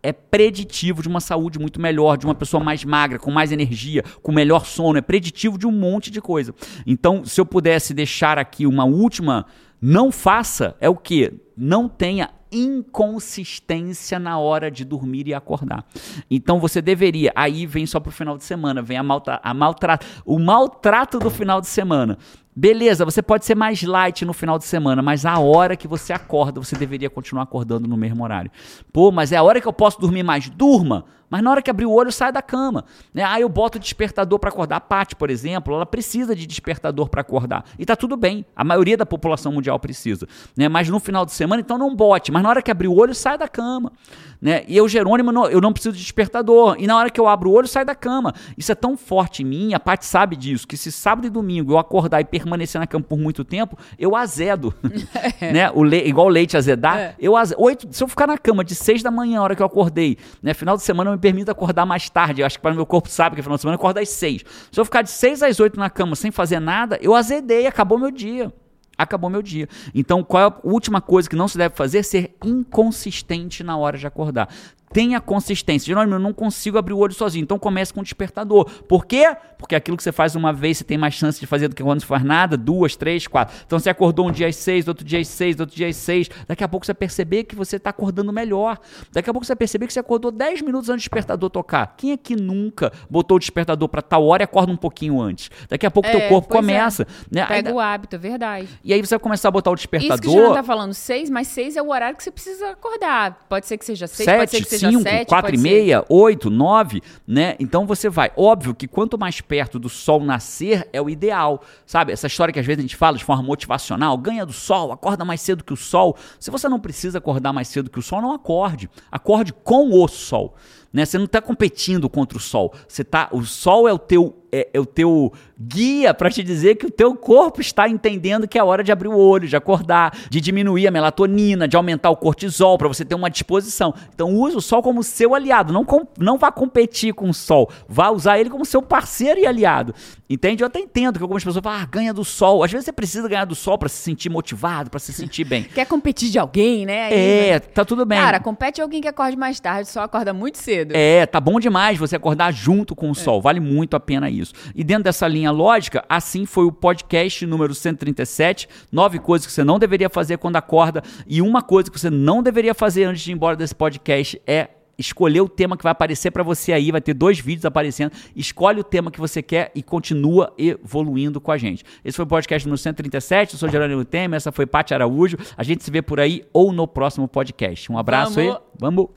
é preditivo de uma saúde muito melhor, de uma pessoa mais magra, com mais energia, com melhor sono, é preditivo de um monte de coisa. Então, se eu pudesse deixar aqui uma última, não faça, é o que? Não tenha inconsistência na hora de dormir e acordar. Então você deveria, aí vem só pro final de semana, vem a, maltra, a maltrato, o maltrato do final de semana. Beleza, você pode ser mais light no final de semana, mas a hora que você acorda, você deveria continuar acordando no mesmo horário. Pô, mas é a hora que eu posso dormir mais. Durma! Mas na hora que abrir o olho, sai da cama. Né? Aí eu boto o despertador para acordar. A Paty, por exemplo, ela precisa de despertador para acordar. E tá tudo bem. A maioria da população mundial precisa. Né? Mas no final de semana, então não bote. Mas na hora que abrir o olho, sai da cama. Né? E eu, Jerônimo, não, eu não preciso de despertador. E na hora que eu abro o olho, sai da cama. Isso é tão forte em mim, a Paty sabe disso, que se sábado e domingo eu acordar e permanecer na cama por muito tempo, eu azedo. *laughs* né? o le igual o leite azedar. É. Eu azedo. Oito, se eu ficar na cama de seis da manhã, a hora que eu acordei, né? final de semana eu permito acordar mais tarde. Eu acho que para o meu corpo sabe que no final de semana eu acordo às 6. Se eu ficar de 6 às 8 na cama sem fazer nada, eu azedei, acabou meu dia acabou meu dia. Então, qual é a última coisa que não se deve fazer? Ser inconsistente na hora de acordar tenha consistência. Jerônimo, eu não consigo abrir o olho sozinho. Então comece com um despertador. Por quê? Porque aquilo que você faz uma vez, você tem mais chance de fazer do que quando você faz nada, duas, três, quatro. Então você acordou um dia às seis, outro dia às seis, outro dia às seis. Daqui a pouco você vai perceber que você está acordando melhor. Daqui a pouco você vai perceber que você acordou dez minutos antes do despertador tocar. Quem é que nunca botou o despertador para tal hora e acorda um pouquinho antes? Daqui a pouco é, teu corpo é. começa. É. Né? Pega o hábito, é verdade. E aí você vai começar a botar o despertador. Isso que o tá falando seis, mas seis é o horário que você precisa acordar. Pode ser que seja seis, Sete, pode ser que seja cinco, sete, quatro meia, oito, nove, né? Então você vai. Óbvio que quanto mais perto do sol nascer é o ideal, sabe? Essa história que às vezes a gente fala de forma motivacional, ganha do sol, acorda mais cedo que o sol. Se você não precisa acordar mais cedo que o sol, não acorde. Acorde com o sol. Né? Você não está competindo contra o sol. Você tá, o sol é o teu é, é o teu guia para te dizer que o teu corpo está entendendo que é hora de abrir o olho, de acordar, de diminuir a melatonina, de aumentar o cortisol para você ter uma disposição. Então use o sol como seu aliado, não, com, não vá competir com o sol, vá usar ele como seu parceiro e aliado. Entende? Eu até entendo que algumas pessoas falam, ah, ganha do sol. Às vezes você precisa ganhar do sol para se sentir motivado, para se sentir bem. *laughs* Quer competir de alguém, né? Aí, é, tá tudo bem. Cara, compete alguém que acorde mais tarde, só acorda muito cedo. É, tá bom demais você acordar junto com o é. sol, vale muito a pena isso. E dentro dessa linha lógica, assim foi o podcast número 137, nove coisas que você não deveria fazer quando acorda e uma coisa que você não deveria fazer antes de ir embora desse podcast é escolher o tema que vai aparecer para você aí, vai ter dois vídeos aparecendo. Escolhe o tema que você quer e continua evoluindo com a gente. Esse foi o podcast número 137, eu sou Gerônimo Temer, essa foi Paty Araújo. A gente se vê por aí ou no próximo podcast. Um abraço Vamos. e vamos!